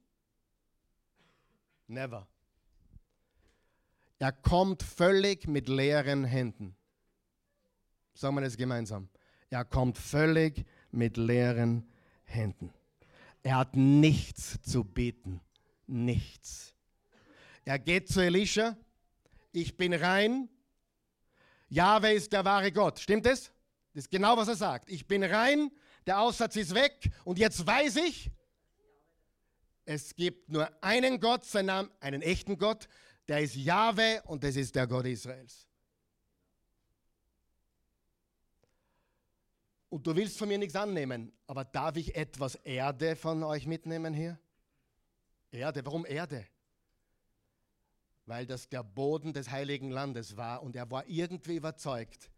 Speaker 1: Never. Er kommt völlig mit leeren Händen. Sagen wir das gemeinsam. Er kommt völlig mit leeren Händen. Er hat nichts zu beten. Nichts. Er geht zu Elisha ich bin rein. Jahwe ist der wahre Gott. Stimmt es? Das ist genau, was er sagt. Ich bin rein, der Aussatz ist weg und jetzt weiß ich, es gibt nur einen Gott, sein Name, einen echten Gott, der ist Jahwe und das ist der Gott Israels. Und du willst von mir nichts annehmen, aber darf ich etwas Erde von euch mitnehmen hier? Erde, warum Erde? Weil das der Boden des heiligen Landes war und er war irgendwie überzeugt,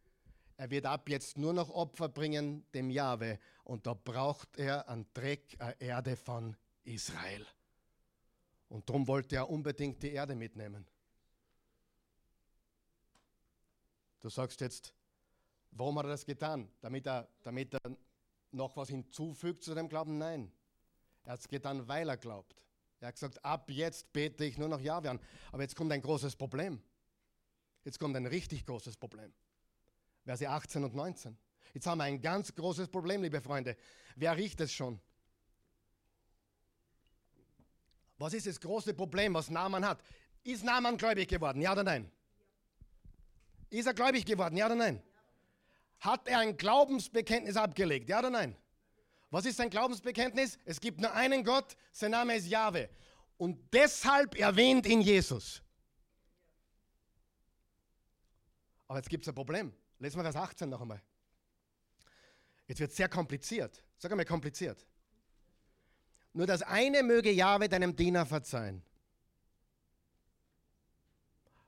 Speaker 1: er wird ab jetzt nur noch Opfer bringen dem Jahwe und da braucht er an Dreck, eine Erde von Israel. Und darum wollte er unbedingt die Erde mitnehmen. Du sagst jetzt, warum hat er das getan? Damit er, damit er noch was hinzufügt zu dem Glauben? Nein. Er hat es getan, weil er glaubt. Er hat gesagt, ab jetzt bete ich nur noch Jahwe an. Aber jetzt kommt ein großes Problem. Jetzt kommt ein richtig großes Problem. Verse 18 und 19. Jetzt haben wir ein ganz großes Problem, liebe Freunde. Wer riecht es schon? Was ist das große Problem, was Naaman hat? Ist Naaman gläubig geworden? Ja oder nein? Ist er gläubig geworden? Ja oder nein? Hat er ein Glaubensbekenntnis abgelegt? Ja oder nein? Was ist sein Glaubensbekenntnis? Es gibt nur einen Gott, sein Name ist Jahwe. Und deshalb erwähnt ihn Jesus. Aber jetzt gibt es ein Problem. Lesen wir Vers 18 noch einmal. Jetzt wird es sehr kompliziert. Sag einmal kompliziert. Nur das eine möge Jahwe deinem Diener verzeihen.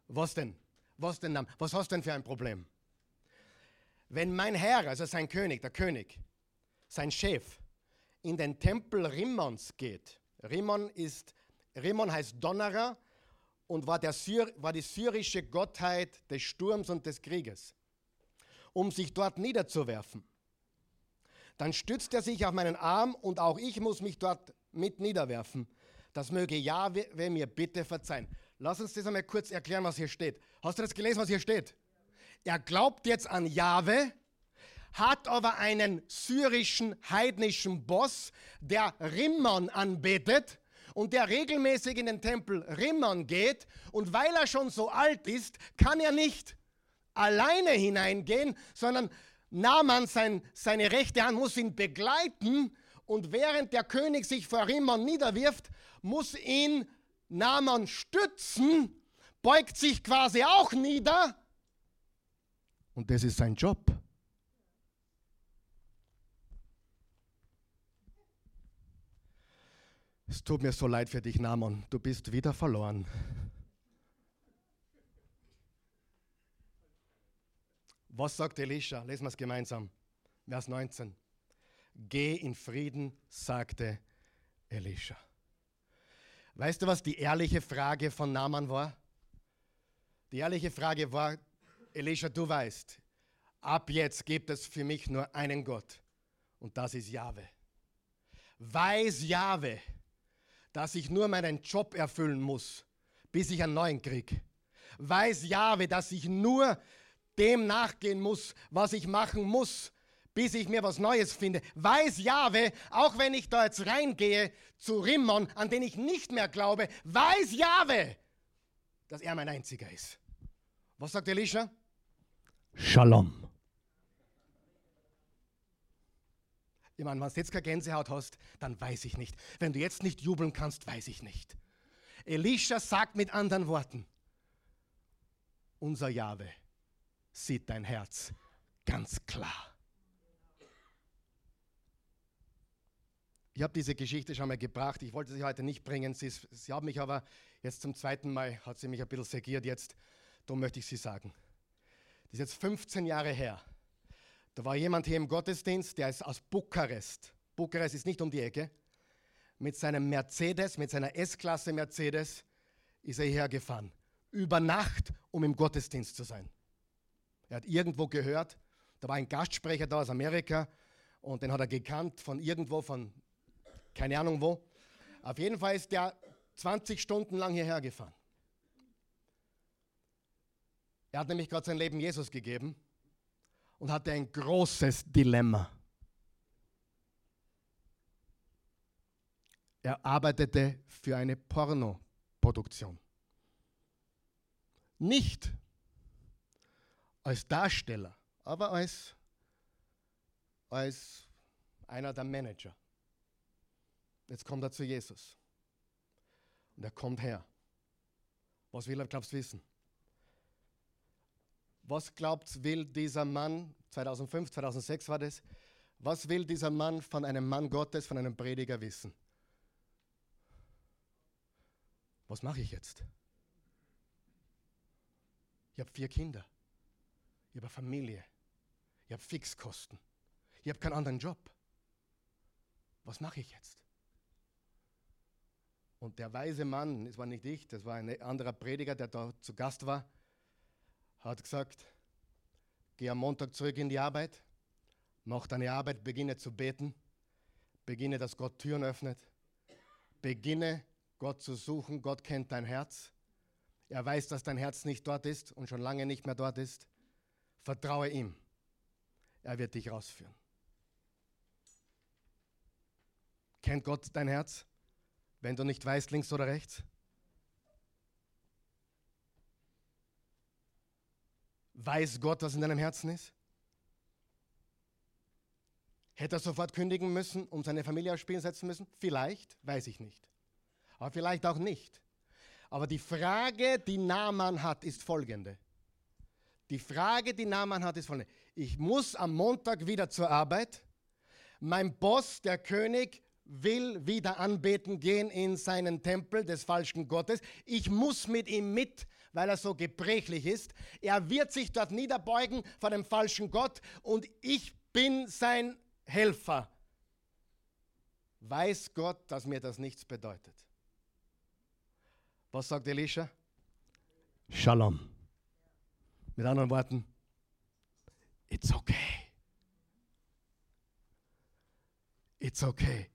Speaker 1: Was denn? Was denn? Was hast du denn für ein Problem? Wenn mein Herr, also sein König, der König, sein Chef, in den Tempel Rimmons geht. Rimmon, ist, Rimmon heißt Donnerer und war, der Syr, war die syrische Gottheit des Sturms und des Krieges, um sich dort niederzuwerfen. Dann stützt er sich auf meinen Arm und auch ich muss mich dort mit niederwerfen. Das möge Jahwe mir bitte verzeihen. Lass uns das einmal kurz erklären, was hier steht. Hast du das gelesen, was hier steht? Er glaubt jetzt an Jahwe hat aber einen syrischen heidnischen Boss, der Rimmon anbetet und der regelmäßig in den Tempel Rimmon geht. Und weil er schon so alt ist, kann er nicht alleine hineingehen, sondern Naaman, sein, seine rechte Hand, muss ihn begleiten. Und während der König sich vor Rimmon niederwirft, muss ihn Naaman stützen, beugt sich quasi auch nieder. Und das ist sein Job. Es tut mir so leid für dich, Naaman. Du bist wieder verloren. Was sagt Elisha? Lesen wir es gemeinsam. Vers 19. Geh in Frieden, sagte Elisha. Weißt du, was die ehrliche Frage von Naaman war? Die ehrliche Frage war, Elisha, du weißt, ab jetzt gibt es für mich nur einen Gott und das ist Jahwe. Weiß Jahwe, dass ich nur meinen Job erfüllen muss, bis ich einen neuen kriege. Weiß Jahwe, dass ich nur dem nachgehen muss, was ich machen muss, bis ich mir was Neues finde. Weiß Jahwe, auch wenn ich da jetzt reingehe zu Rimmon, an den ich nicht mehr glaube, weiß Jahwe, dass er mein einziger ist. Was sagt Elisha? Shalom. Ich meine, wenn du jetzt keine Gänsehaut hast, dann weiß ich nicht. Wenn du jetzt nicht jubeln kannst, weiß ich nicht. Elisha sagt mit anderen Worten, unser Jahwe sieht dein Herz ganz klar. Ich habe diese Geschichte schon mal gebracht. Ich wollte sie heute nicht bringen. Sie, sie hat mich aber jetzt zum zweiten Mal, hat sie mich ein bisschen segiert jetzt. Darum möchte ich sie sagen. Das ist jetzt 15 Jahre her. Da war jemand hier im Gottesdienst, der ist aus Bukarest. Bukarest ist nicht um die Ecke. Mit seinem Mercedes, mit seiner S-Klasse Mercedes ist er hierher gefahren. Über Nacht, um im Gottesdienst zu sein. Er hat irgendwo gehört, da war ein Gastsprecher da aus Amerika und den hat er gekannt von irgendwo, von keine Ahnung wo. Auf jeden Fall ist der 20 Stunden lang hierher gefahren. Er hat nämlich gerade sein Leben Jesus gegeben und hatte ein großes Dilemma. Er arbeitete für eine Pornoproduktion. Nicht als Darsteller, aber als, als einer der Manager. Jetzt kommt er zu Jesus. Und er kommt her. Was will er, glaubst du, wissen? Was glaubt, will dieser Mann, 2005, 2006 war das, was will dieser Mann von einem Mann Gottes, von einem Prediger wissen? Was mache ich jetzt? Ich habe vier Kinder. Ich habe Familie. Ich habe Fixkosten. Ich habe keinen anderen Job. Was mache ich jetzt? Und der weise Mann, das war nicht ich, das war ein anderer Prediger, der da zu Gast war, hat gesagt, geh am Montag zurück in die Arbeit, mach deine Arbeit, beginne zu beten, beginne, dass Gott Türen öffnet, beginne Gott zu suchen, Gott kennt dein Herz, er weiß, dass dein Herz nicht dort ist und schon lange nicht mehr dort ist. Vertraue ihm, er wird dich rausführen. Kennt Gott dein Herz, wenn du nicht weißt, links oder rechts? Weiß Gott, was in deinem Herzen ist? Hätte er sofort kündigen müssen und seine Familie aufs Spiel setzen müssen? Vielleicht, weiß ich nicht. Aber vielleicht auch nicht. Aber die Frage, die Naaman hat, ist folgende. Die Frage, die Naaman hat, ist folgende. Ich muss am Montag wieder zur Arbeit. Mein Boss, der König, will wieder anbeten gehen in seinen Tempel des falschen Gottes. Ich muss mit ihm mit, weil er so gebrechlich ist. Er wird sich dort niederbeugen vor dem falschen Gott und ich bin sein Helfer. Weiß Gott, dass mir das nichts bedeutet. Was sagt Elisha? Shalom. Mit anderen Worten, it's okay. It's okay.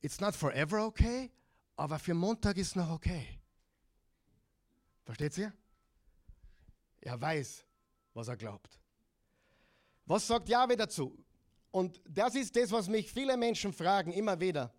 Speaker 1: It's not forever okay, aber für Montag ist noch okay. Versteht ihr? Er weiß, was er glaubt. Was sagt Jahwe dazu? Und das ist das, was mich viele Menschen fragen, immer wieder.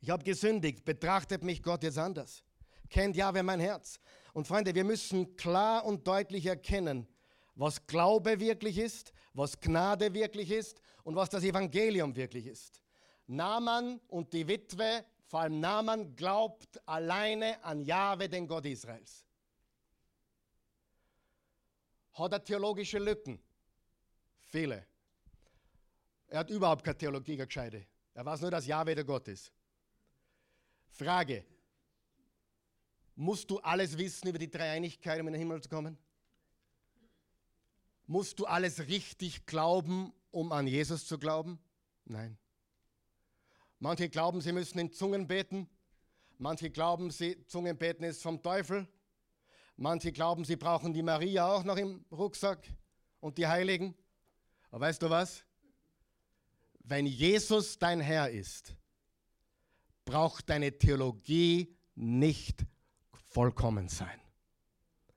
Speaker 1: Ich habe gesündigt, betrachtet mich Gott jetzt anders? Kennt Jahwe mein Herz? Und Freunde, wir müssen klar und deutlich erkennen, was Glaube wirklich ist, was Gnade wirklich ist und was das Evangelium wirklich ist. Naaman und die Witwe, vor allem Naaman, glaubt alleine an Jahwe, den Gott Israels. Hat er theologische Lücken? Viele. Er hat überhaupt keine Theologie, keine gescheite. Er weiß nur, dass Jahwe der Gott ist. Frage: Musst du alles wissen über die Dreieinigkeit, um in den Himmel zu kommen? Musst du alles richtig glauben, um an Jesus zu glauben? Nein. Manche glauben, sie müssen in Zungen beten. Manche glauben, sie, Zungenbeten ist vom Teufel. Manche glauben, sie brauchen die Maria auch noch im Rucksack und die Heiligen. Aber weißt du was? Wenn Jesus dein Herr ist, braucht deine Theologie nicht vollkommen sein.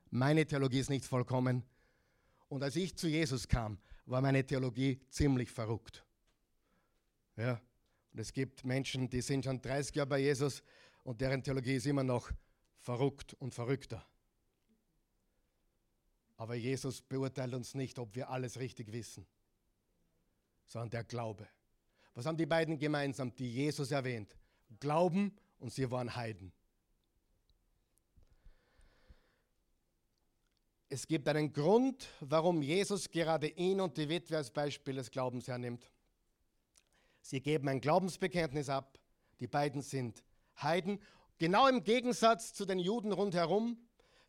Speaker 1: Meine Theologie ist nicht vollkommen. Und als ich zu Jesus kam, war meine Theologie ziemlich verrückt. Ja. Und es gibt Menschen, die sind schon 30 Jahre bei Jesus und deren Theologie ist immer noch verrückt und verrückter. Aber Jesus beurteilt uns nicht, ob wir alles richtig wissen, sondern der Glaube. Was haben die beiden gemeinsam, die Jesus erwähnt? Glauben und sie waren Heiden. Es gibt einen Grund, warum Jesus gerade ihn und die Witwe als Beispiel des Glaubens hernimmt. Sie geben ein Glaubensbekenntnis ab. Die beiden sind Heiden. Genau im Gegensatz zu den Juden rundherum.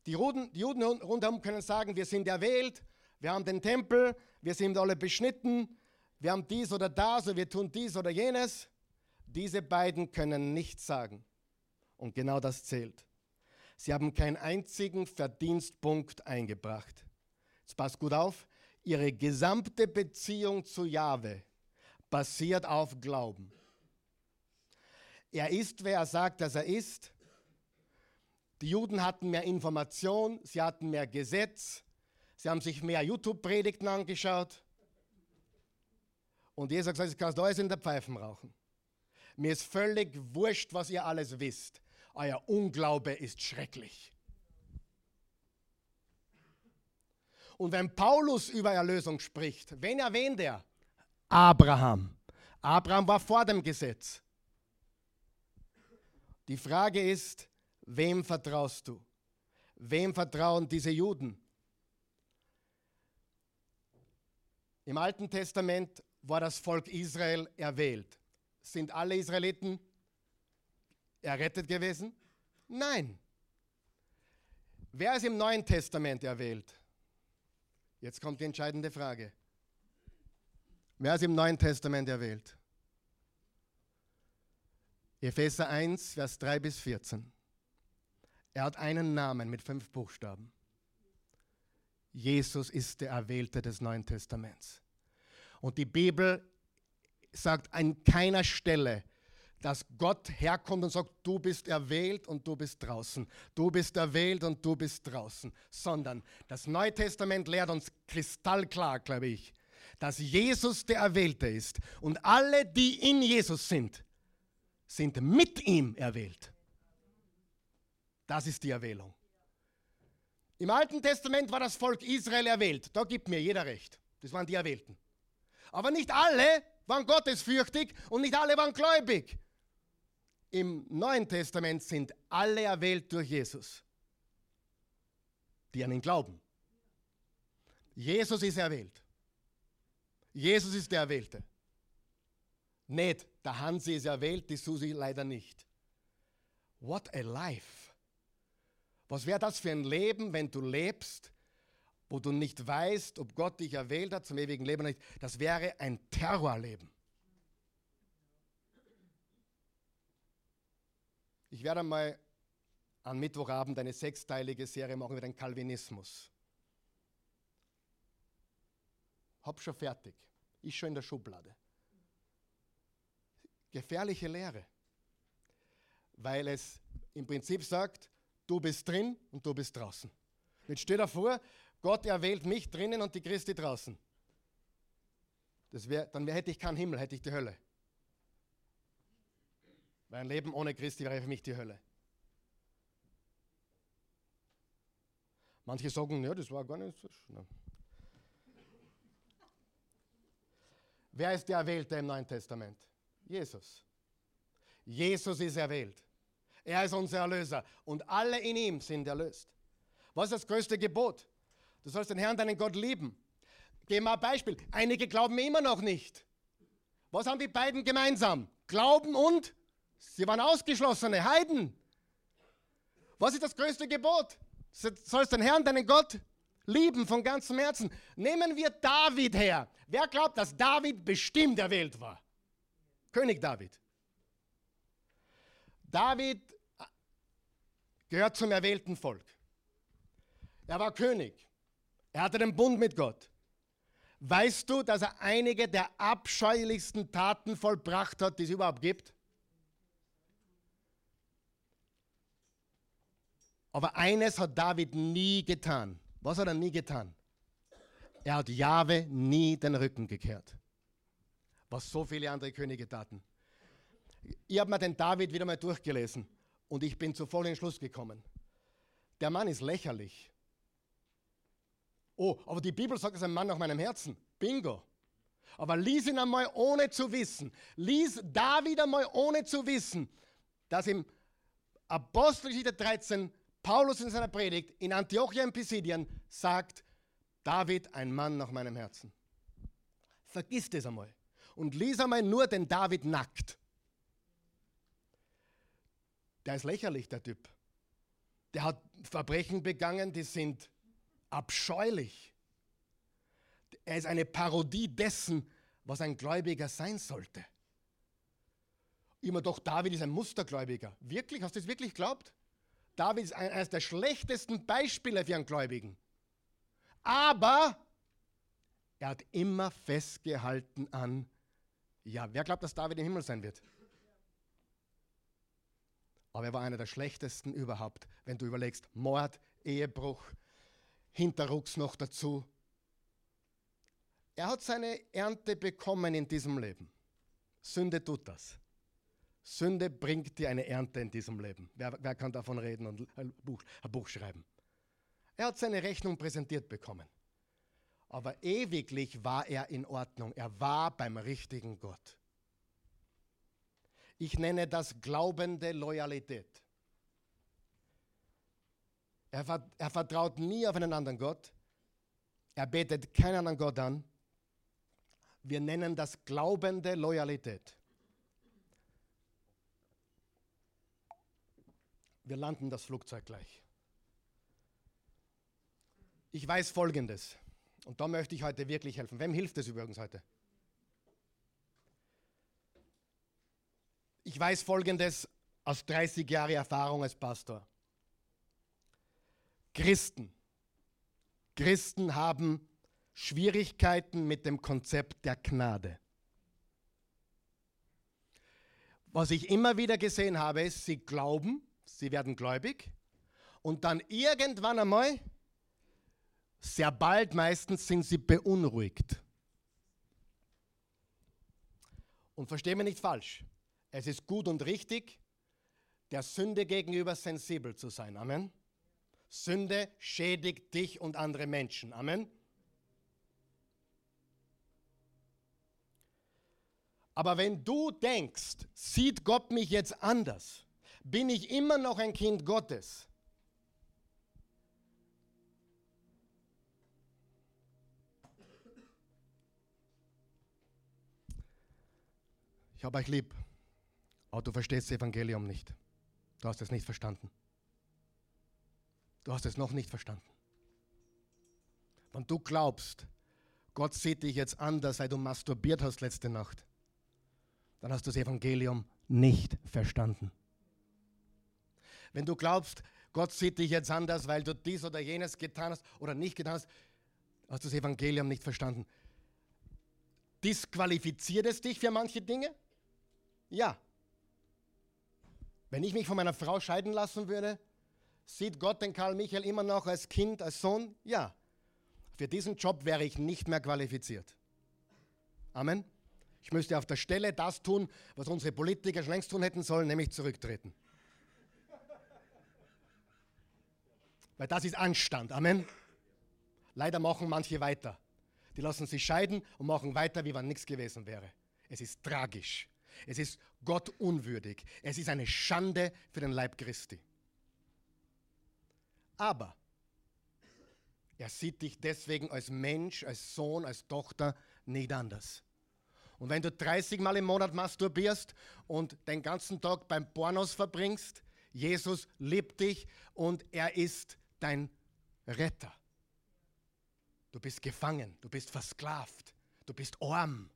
Speaker 1: Die Juden, die Juden rundherum können sagen, wir sind erwählt, wir haben den Tempel, wir sind alle beschnitten, wir haben dies oder das, oder wir tun dies oder jenes. Diese beiden können nichts sagen. Und genau das zählt. Sie haben keinen einzigen Verdienstpunkt eingebracht. Jetzt passt gut auf, ihre gesamte Beziehung zu Jahwe basiert auf Glauben. Er ist, wer er sagt, dass er ist. Die Juden hatten mehr Information, sie hatten mehr Gesetz, sie haben sich mehr YouTube-Predigten angeschaut. Und Jesus hat gesagt, ich kann alles in der Pfeifen rauchen. Mir ist völlig wurscht, was ihr alles wisst euer Unglaube ist schrecklich. Und wenn Paulus über Erlösung spricht, wen erwähnt er? Abraham. Abraham war vor dem Gesetz. Die Frage ist, wem vertraust du? Wem vertrauen diese Juden? Im Alten Testament war das Volk Israel erwählt. Sind alle Israeliten errettet gewesen? Nein. Wer ist im Neuen Testament erwählt? Jetzt kommt die entscheidende Frage. Wer ist im Neuen Testament erwählt? Epheser 1, Vers 3 bis 14. Er hat einen Namen mit fünf Buchstaben. Jesus ist der Erwählte des Neuen Testaments. Und die Bibel sagt an keiner Stelle, dass Gott herkommt und sagt, du bist erwählt und du bist draußen. Du bist erwählt und du bist draußen. Sondern das Neue Testament lehrt uns kristallklar, glaube ich, dass Jesus der Erwählte ist. Und alle, die in Jesus sind, sind mit ihm erwählt. Das ist die Erwählung. Im Alten Testament war das Volk Israel erwählt. Da gibt mir jeder recht. Das waren die Erwählten. Aber nicht alle waren gottesfürchtig und nicht alle waren gläubig. Im Neuen Testament sind alle erwählt durch Jesus, die an ihn glauben. Jesus ist erwählt. Jesus ist der Erwählte. Nicht, der Hansi ist erwählt, die Susi leider nicht. What a life. Was wäre das für ein Leben, wenn du lebst, wo du nicht weißt, ob Gott dich erwählt hat zum ewigen Leben oder nicht? Das wäre ein Terrorleben. Ich werde mal am Mittwochabend eine sechsteilige Serie machen über den Calvinismus. Hab schon fertig. Ist schon in der Schublade. Gefährliche Lehre. Weil es im Prinzip sagt, du bist drin und du bist draußen. Jetzt stell dir vor, Gott erwählt mich drinnen und die Christi draußen. das wär, dann wär, hätte ich keinen Himmel, hätte ich die Hölle. Weil ein Leben ohne Christi wäre für mich die Hölle. Manche sagen, ja, das war gar nicht so schlimm. Wer ist der Erwählte im Neuen Testament? Jesus. Jesus ist erwählt. Er ist unser Erlöser und alle in ihm sind erlöst. Was ist das größte Gebot? Du sollst den Herrn, deinen Gott lieben. Geben wir ein Beispiel. Einige glauben immer noch nicht. Was haben die beiden gemeinsam? Glauben und sie waren ausgeschlossene Heiden. Was ist das größte Gebot? Du sollst den Herrn, deinen Gott lieben von ganzem Herzen. Nehmen wir David her. Wer glaubt, dass David bestimmt erwählt war? König David. David gehört zum erwählten Volk. Er war König. Er hatte den Bund mit Gott. Weißt du, dass er einige der abscheulichsten Taten vollbracht hat, die es überhaupt gibt? Aber eines hat David nie getan. Was hat er nie getan? Er hat Jahwe nie den Rücken gekehrt. Was so viele andere Könige taten. Ich habe mir den David wieder mal durchgelesen und ich bin zu vollen Schluss gekommen. Der Mann ist lächerlich. Oh, aber die Bibel sagt, er ist ein Mann nach meinem Herzen. Bingo. Aber lies ihn einmal ohne zu wissen. Lies David einmal ohne zu wissen, dass im Apostelgeschichte 13 Paulus in seiner Predigt in Antiochia in Pisidien sagt, David ein Mann nach meinem Herzen. Vergiss das einmal. Und lies einmal nur den David nackt. Der ist lächerlich, der Typ. Der hat Verbrechen begangen, die sind abscheulich. Er ist eine Parodie dessen, was ein Gläubiger sein sollte. Immer doch, David ist ein Mustergläubiger. Wirklich? Hast du das wirklich glaubt? David ist eines der schlechtesten Beispiele für einen Gläubigen. Aber er hat immer festgehalten an, ja, wer glaubt, dass David im Himmel sein wird? Aber er war einer der schlechtesten überhaupt, wenn du überlegst, Mord, Ehebruch, Hinterrucks noch dazu. Er hat seine Ernte bekommen in diesem Leben. Sünde tut das. Sünde bringt dir eine Ernte in diesem Leben. Wer, wer kann davon reden und ein Buch, ein Buch schreiben? Er hat seine Rechnung präsentiert bekommen. Aber ewiglich war er in Ordnung. Er war beim richtigen Gott. Ich nenne das glaubende Loyalität. Er, er vertraut nie auf einen anderen Gott. Er betet keinen anderen Gott an. Wir nennen das glaubende Loyalität. Wir landen das Flugzeug gleich. Ich weiß Folgendes. Und da möchte ich heute wirklich helfen. Wem hilft es übrigens heute? Ich weiß Folgendes aus 30 Jahren Erfahrung als Pastor. Christen. Christen haben Schwierigkeiten mit dem Konzept der Gnade. Was ich immer wieder gesehen habe, ist, sie glauben, sie werden gläubig und dann irgendwann einmal, sehr bald meistens, sind sie beunruhigt. Und verstehe mich nicht falsch, es ist gut und richtig, der Sünde gegenüber sensibel zu sein. Amen. Sünde schädigt dich und andere Menschen. Amen. Aber wenn du denkst, sieht Gott mich jetzt anders, bin ich immer noch ein Kind Gottes. Ich habe euch lieb, aber du verstehst das Evangelium nicht. Du hast es nicht verstanden. Du hast es noch nicht verstanden. Wenn du glaubst, Gott sieht dich jetzt anders, weil du masturbiert hast letzte Nacht, dann hast du das Evangelium nicht verstanden. Wenn du glaubst, Gott sieht dich jetzt anders, weil du dies oder jenes getan hast oder nicht getan hast, hast du das Evangelium nicht verstanden. Disqualifiziert es dich für manche Dinge? Ja. Wenn ich mich von meiner Frau scheiden lassen würde, Sieht Gott den Karl Michael immer noch als Kind, als Sohn? Ja. Für diesen Job wäre ich nicht mehr qualifiziert. Amen. Ich müsste auf der Stelle das tun, was unsere Politiker schon längst tun hätten sollen, nämlich zurücktreten. Weil das ist Anstand. Amen. Leider machen manche weiter. Die lassen sich scheiden und machen weiter, wie wenn nichts gewesen wäre. Es ist tragisch. Es ist Gott unwürdig. Es ist eine Schande für den Leib Christi. Aber er sieht dich deswegen als Mensch, als Sohn, als Tochter nicht anders. Und wenn du 30 Mal im Monat masturbierst und den ganzen Tag beim Pornos verbringst, Jesus liebt dich und er ist dein Retter. Du bist gefangen, du bist versklavt, du bist arm,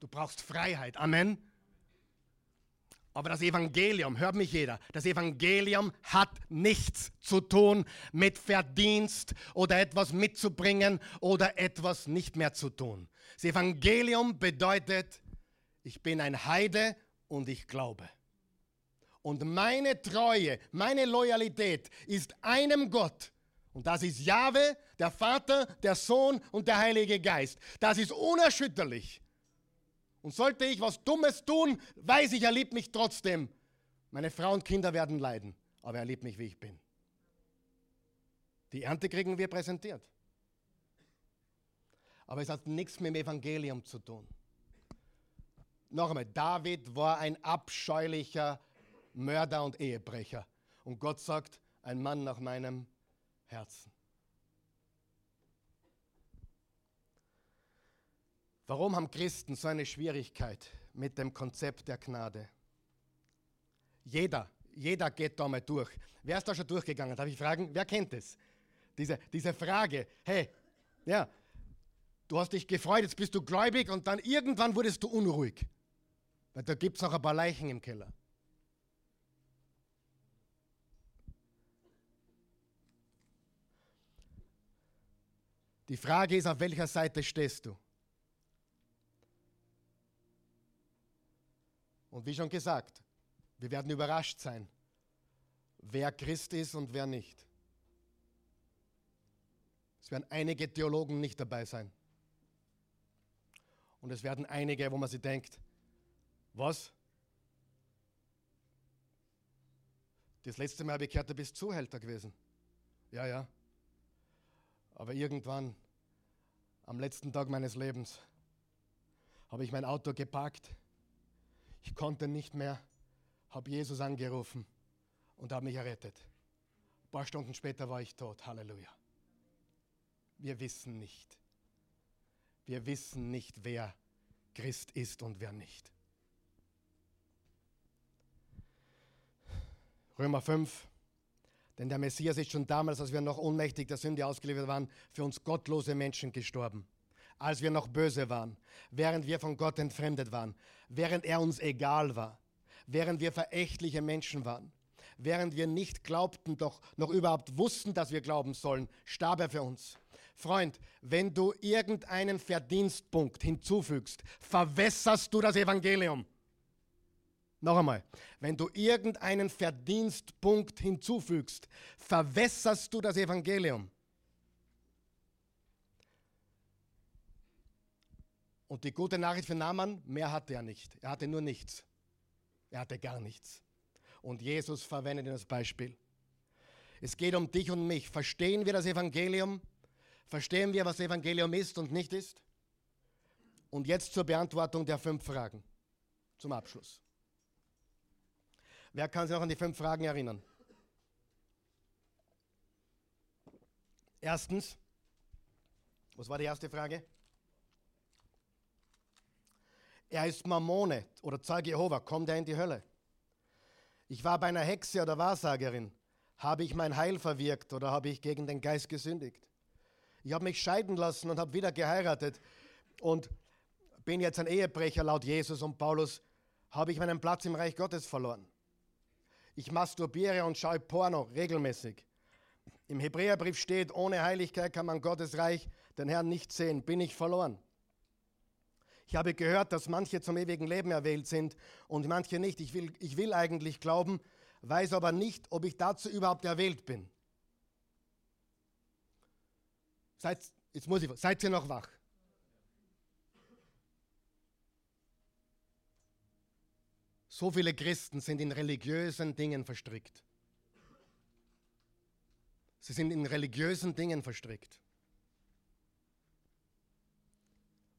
Speaker 1: du brauchst Freiheit. Amen. Aber das Evangelium, hört mich jeder, das Evangelium hat nichts zu tun mit Verdienst oder etwas mitzubringen oder etwas nicht mehr zu tun. Das Evangelium bedeutet, ich bin ein Heide und ich glaube. Und meine Treue, meine Loyalität ist einem Gott. Und das ist Jahwe, der Vater, der Sohn und der Heilige Geist. Das ist unerschütterlich. Und sollte ich was Dummes tun, weiß ich, er liebt mich trotzdem. Meine Frau und Kinder werden leiden, aber er liebt mich, wie ich bin. Die Ernte kriegen wir präsentiert. Aber es hat nichts mit dem Evangelium zu tun. Noch einmal, David war ein abscheulicher Mörder und Ehebrecher. Und Gott sagt, ein Mann nach meinem Herzen. Warum haben Christen so eine Schwierigkeit mit dem Konzept der Gnade? Jeder, jeder geht da mal durch. Wer ist da schon durchgegangen? Darf ich fragen? Wer kennt es? Diese, diese Frage, hey, ja, du hast dich gefreut, jetzt bist du gläubig und dann irgendwann wurdest du unruhig. Weil da gibt es noch ein paar Leichen im Keller. Die Frage ist, auf welcher Seite stehst du? Und wie schon gesagt, wir werden überrascht sein, wer Christ ist und wer nicht. Es werden einige Theologen nicht dabei sein. Und es werden einige, wo man sich denkt, was? Das letzte Mal habe ich gehört, du bist Zuhälter gewesen. Ja, ja. Aber irgendwann, am letzten Tag meines Lebens, habe ich mein Auto geparkt ich konnte nicht mehr, habe Jesus angerufen und habe mich errettet. Ein paar Stunden später war ich tot. Halleluja. Wir wissen nicht. Wir wissen nicht, wer Christ ist und wer nicht. Römer 5. Denn der Messias ist schon damals, als wir noch ohnmächtig der Sünde ausgeliefert waren, für uns gottlose Menschen gestorben als wir noch böse waren, während wir von Gott entfremdet waren, während er uns egal war, während wir verächtliche Menschen waren, während wir nicht glaubten, doch noch überhaupt wussten, dass wir glauben sollen, starb er für uns. Freund, wenn du irgendeinen Verdienstpunkt hinzufügst, verwässerst du das Evangelium. Noch einmal, wenn du irgendeinen Verdienstpunkt hinzufügst, verwässerst du das Evangelium. Und die gute Nachricht für Naaman, mehr hatte er nicht. Er hatte nur nichts. Er hatte gar nichts. Und Jesus verwendet ihn als Beispiel. Es geht um dich und mich. Verstehen wir das Evangelium? Verstehen wir, was Evangelium ist und nicht ist? Und jetzt zur Beantwortung der fünf Fragen. Zum Abschluss. Wer kann sich noch an die fünf Fragen erinnern? Erstens, was war die erste Frage? Er ist Mammone oder Zeuge Jehova, kommt er in die Hölle? Ich war bei einer Hexe oder Wahrsagerin. Habe ich mein Heil verwirkt oder habe ich gegen den Geist gesündigt? Ich habe mich scheiden lassen und habe wieder geheiratet und bin jetzt ein Ehebrecher laut Jesus und Paulus. Habe ich meinen Platz im Reich Gottes verloren? Ich masturbiere und schaue Porno regelmäßig. Im Hebräerbrief steht, ohne Heiligkeit kann man Gottes Reich, den Herrn nicht sehen. Bin ich verloren? Ich habe gehört, dass manche zum ewigen Leben erwählt sind und manche nicht. Ich will, ich will eigentlich glauben, weiß aber nicht, ob ich dazu überhaupt erwählt bin. Seid, jetzt muss ich, seid ihr noch wach? So viele Christen sind in religiösen Dingen verstrickt. Sie sind in religiösen Dingen verstrickt.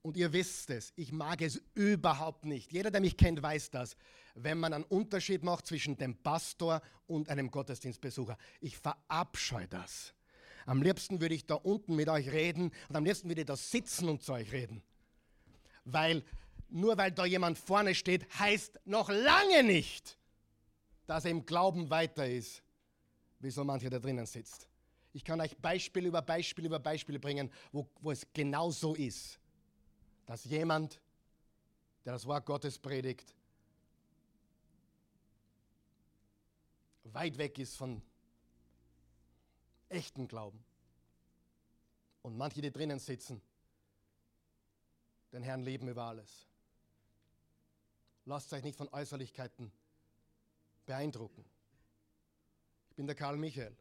Speaker 1: Und ihr wisst es, ich mag es überhaupt nicht. Jeder, der mich kennt, weiß das. Wenn man einen Unterschied macht zwischen dem Pastor und einem Gottesdienstbesucher. Ich verabscheue das. Am liebsten würde ich da unten mit euch reden und am liebsten würde ich da sitzen und zu euch reden. Weil nur weil da jemand vorne steht, heißt noch lange nicht, dass er im Glauben weiter ist, wie so mancher da drinnen sitzt. Ich kann euch Beispiel über Beispiel über Beispiele bringen, wo, wo es genau so ist dass jemand, der das Wort Gottes predigt, weit weg ist von echten Glauben. Und manche, die drinnen sitzen, den Herrn leben über alles. Lasst euch nicht von Äußerlichkeiten beeindrucken. Ich bin der Karl Michael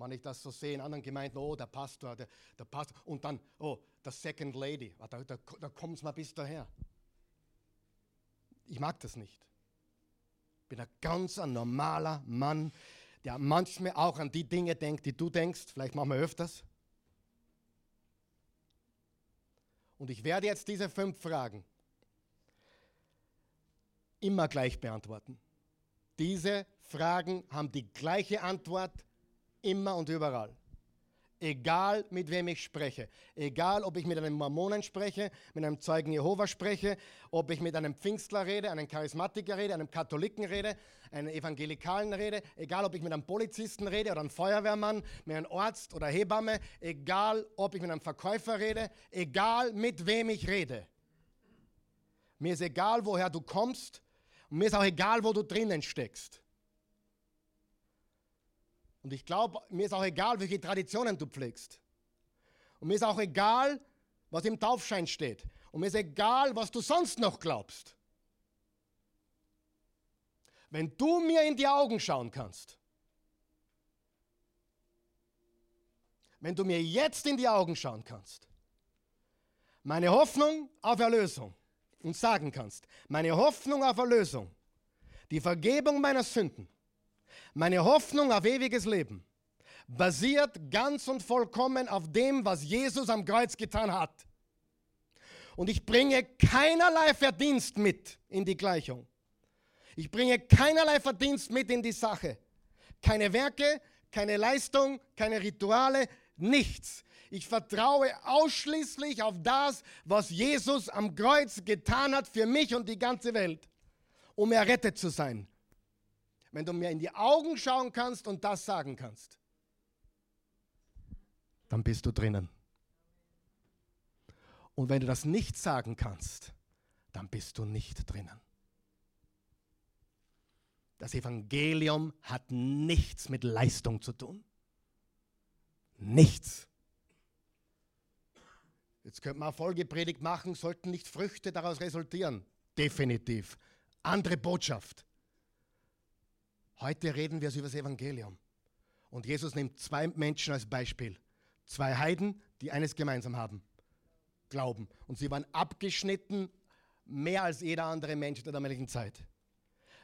Speaker 1: wenn ich das so sehe in anderen Gemeinden, oh, der Pastor, der, der Pastor, und dann, oh, der Second Lady, da, da, da kommt es mal bis daher. Ich mag das nicht. Ich bin ein ganz normaler Mann, der manchmal auch an die Dinge denkt, die du denkst, vielleicht machen wir öfters. Und ich werde jetzt diese fünf Fragen immer gleich beantworten. Diese Fragen haben die gleiche Antwort Immer und überall. Egal mit wem ich spreche. Egal ob ich mit einem Mormonen spreche, mit einem Zeugen Jehova spreche, ob ich mit einem Pfingstler rede, einem Charismatiker rede, einem Katholiken rede, einem Evangelikalen rede, egal ob ich mit einem Polizisten rede oder einem Feuerwehrmann, mit einem Arzt oder Hebamme, egal ob ich mit einem Verkäufer rede, egal mit wem ich rede. Mir ist egal, woher du kommst und mir ist auch egal, wo du drinnen steckst. Und ich glaube, mir ist auch egal, welche Traditionen du pflegst. Und mir ist auch egal, was im Taufschein steht. Und mir ist egal, was du sonst noch glaubst. Wenn du mir in die Augen schauen kannst, wenn du mir jetzt in die Augen schauen kannst, meine Hoffnung auf Erlösung und sagen kannst, meine Hoffnung auf Erlösung, die Vergebung meiner Sünden, meine Hoffnung auf ewiges Leben basiert ganz und vollkommen auf dem, was Jesus am Kreuz getan hat. Und ich bringe keinerlei Verdienst mit in die Gleichung. Ich bringe keinerlei Verdienst mit in die Sache. Keine Werke, keine Leistung, keine Rituale, nichts. Ich vertraue ausschließlich auf das, was Jesus am Kreuz getan hat für mich und die ganze Welt, um errettet zu sein wenn du mir in die Augen schauen kannst und das sagen kannst, dann bist du drinnen. Und wenn du das nicht sagen kannst, dann bist du nicht drinnen. Das Evangelium hat nichts mit Leistung zu tun. Nichts. Jetzt könnte man eine Folgepredigt machen, sollten nicht Früchte daraus resultieren. Definitiv. Andere Botschaft. Heute reden wir über das Evangelium. Und Jesus nimmt zwei Menschen als Beispiel. Zwei Heiden, die eines gemeinsam haben. Glauben. Und sie waren abgeschnitten mehr als jeder andere Mensch der damaligen Zeit.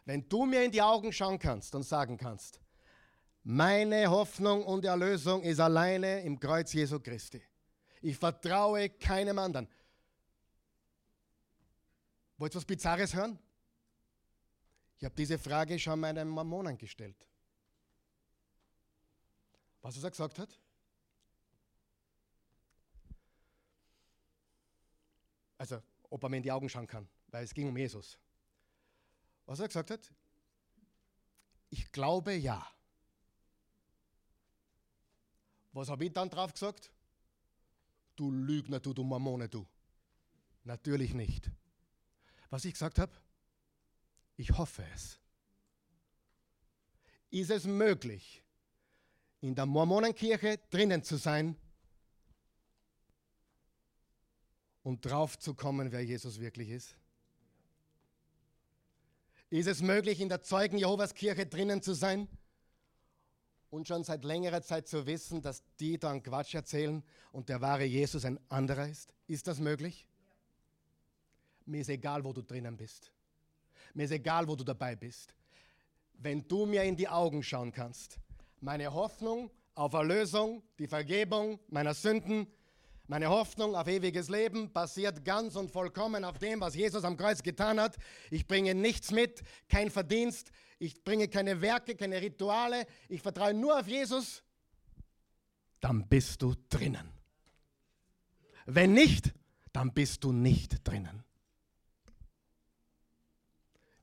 Speaker 1: Wenn du mir in die Augen schauen kannst und sagen kannst, meine Hoffnung und Erlösung ist alleine im Kreuz Jesu Christi. Ich vertraue keinem anderen. Wollt ihr was Bizarres hören? Ich habe diese Frage schon meinem Mormonen gestellt. Was er gesagt hat? Also, ob er mir in die Augen schauen kann, weil es ging um Jesus. Was er gesagt hat? Ich glaube ja. Was habe ich dann drauf gesagt? Du Lügner, du, du Mormone, du. Natürlich nicht. Was ich gesagt habe? Ich hoffe es. Ist es möglich, in der Mormonenkirche drinnen zu sein und drauf zu kommen, wer Jesus wirklich ist? Ist es möglich, in der Zeugen Jehovas Kirche drinnen zu sein und schon seit längerer Zeit zu wissen, dass die dann Quatsch erzählen und der wahre Jesus ein anderer ist? Ist das möglich? Mir ist egal, wo du drinnen bist. Mir ist egal, wo du dabei bist. Wenn du mir in die Augen schauen kannst, meine Hoffnung auf Erlösung, die Vergebung meiner Sünden, meine Hoffnung auf ewiges Leben basiert ganz und vollkommen auf dem, was Jesus am Kreuz getan hat. Ich bringe nichts mit, kein Verdienst, ich bringe keine Werke, keine Rituale, ich vertraue nur auf Jesus, dann bist du drinnen. Wenn nicht, dann bist du nicht drinnen.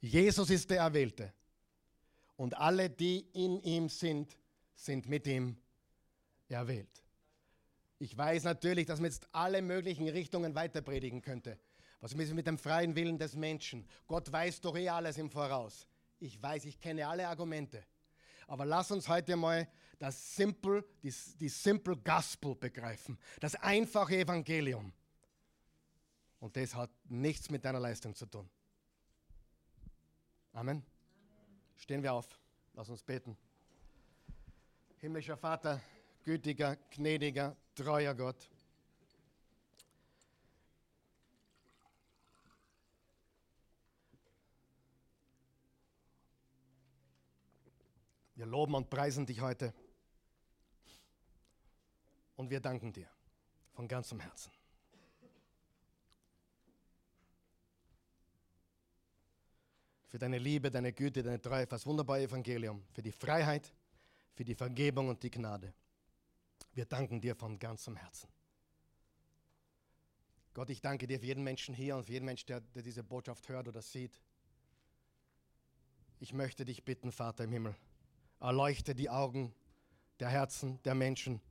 Speaker 1: Jesus ist der Erwählte und alle, die in ihm sind, sind mit ihm erwählt. Ich weiß natürlich, dass man jetzt alle möglichen Richtungen weiter predigen könnte. Was ist mit dem freien Willen des Menschen? Gott weiß doch eh alles im Voraus. Ich weiß, ich kenne alle Argumente. Aber lass uns heute mal das Simple, die, die Simple Gospel begreifen. Das einfache Evangelium. Und das hat nichts mit deiner Leistung zu tun. Amen. Stehen wir auf. Lass uns beten. Himmlischer Vater, gütiger, gnädiger, treuer Gott. Wir loben und preisen dich heute. Und wir danken dir von ganzem Herzen. Für deine Liebe, deine Güte, deine Treue, für das wunderbare Evangelium, für die Freiheit, für die Vergebung und die Gnade. Wir danken dir von ganzem Herzen. Gott, ich danke dir für jeden Menschen hier und für jeden Menschen, der, der diese Botschaft hört oder sieht. Ich möchte dich bitten, Vater im Himmel, erleuchte die Augen der Herzen der Menschen,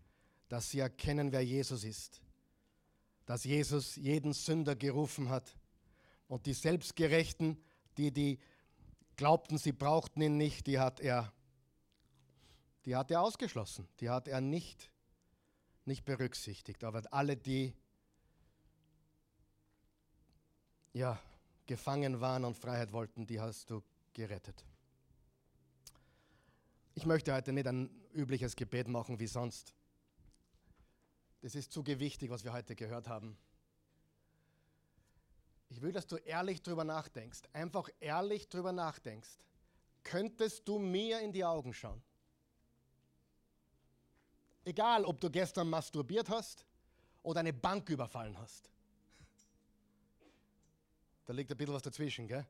Speaker 1: dass sie erkennen, wer Jesus ist. Dass Jesus jeden Sünder gerufen hat und die Selbstgerechten, die, die glaubten, sie brauchten ihn nicht, die hat er, die hat er ausgeschlossen, die hat er nicht, nicht berücksichtigt. Aber alle, die ja, gefangen waren und Freiheit wollten, die hast du gerettet. Ich möchte heute nicht ein übliches Gebet machen wie sonst. Das ist zu gewichtig, was wir heute gehört haben. Ich will, dass du ehrlich drüber nachdenkst, einfach ehrlich drüber nachdenkst. Könntest du mir in die Augen schauen? Egal, ob du gestern masturbiert hast oder eine Bank überfallen hast. Da liegt ein bisschen was dazwischen, gell?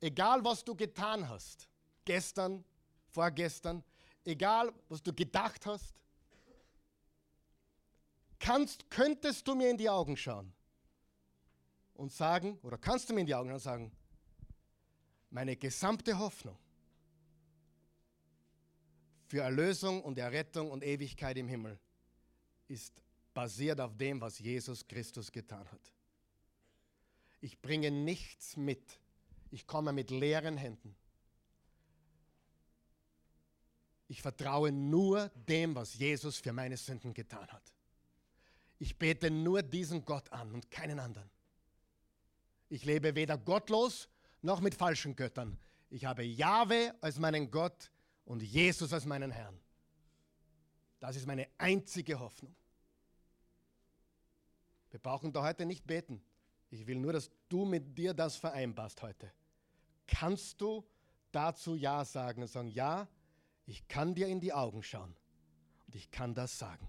Speaker 1: Egal, was du getan hast gestern, vorgestern, egal was du gedacht hast, kannst, könntest du mir in die Augen schauen und sagen, oder kannst du mir in die Augen und sagen, meine gesamte Hoffnung für Erlösung und Errettung und Ewigkeit im Himmel ist basiert auf dem, was Jesus Christus getan hat. Ich bringe nichts mit. Ich komme mit leeren Händen. Ich vertraue nur dem, was Jesus für meine Sünden getan hat. Ich bete nur diesen Gott an und keinen anderen. Ich lebe weder gottlos noch mit falschen Göttern. Ich habe Jahwe als meinen Gott und Jesus als meinen Herrn. Das ist meine einzige Hoffnung. Wir brauchen da heute nicht beten. Ich will nur, dass du mit dir das vereinbarst heute. Kannst du dazu Ja sagen und sagen, ja, ich kann dir in die Augen schauen und ich kann das sagen.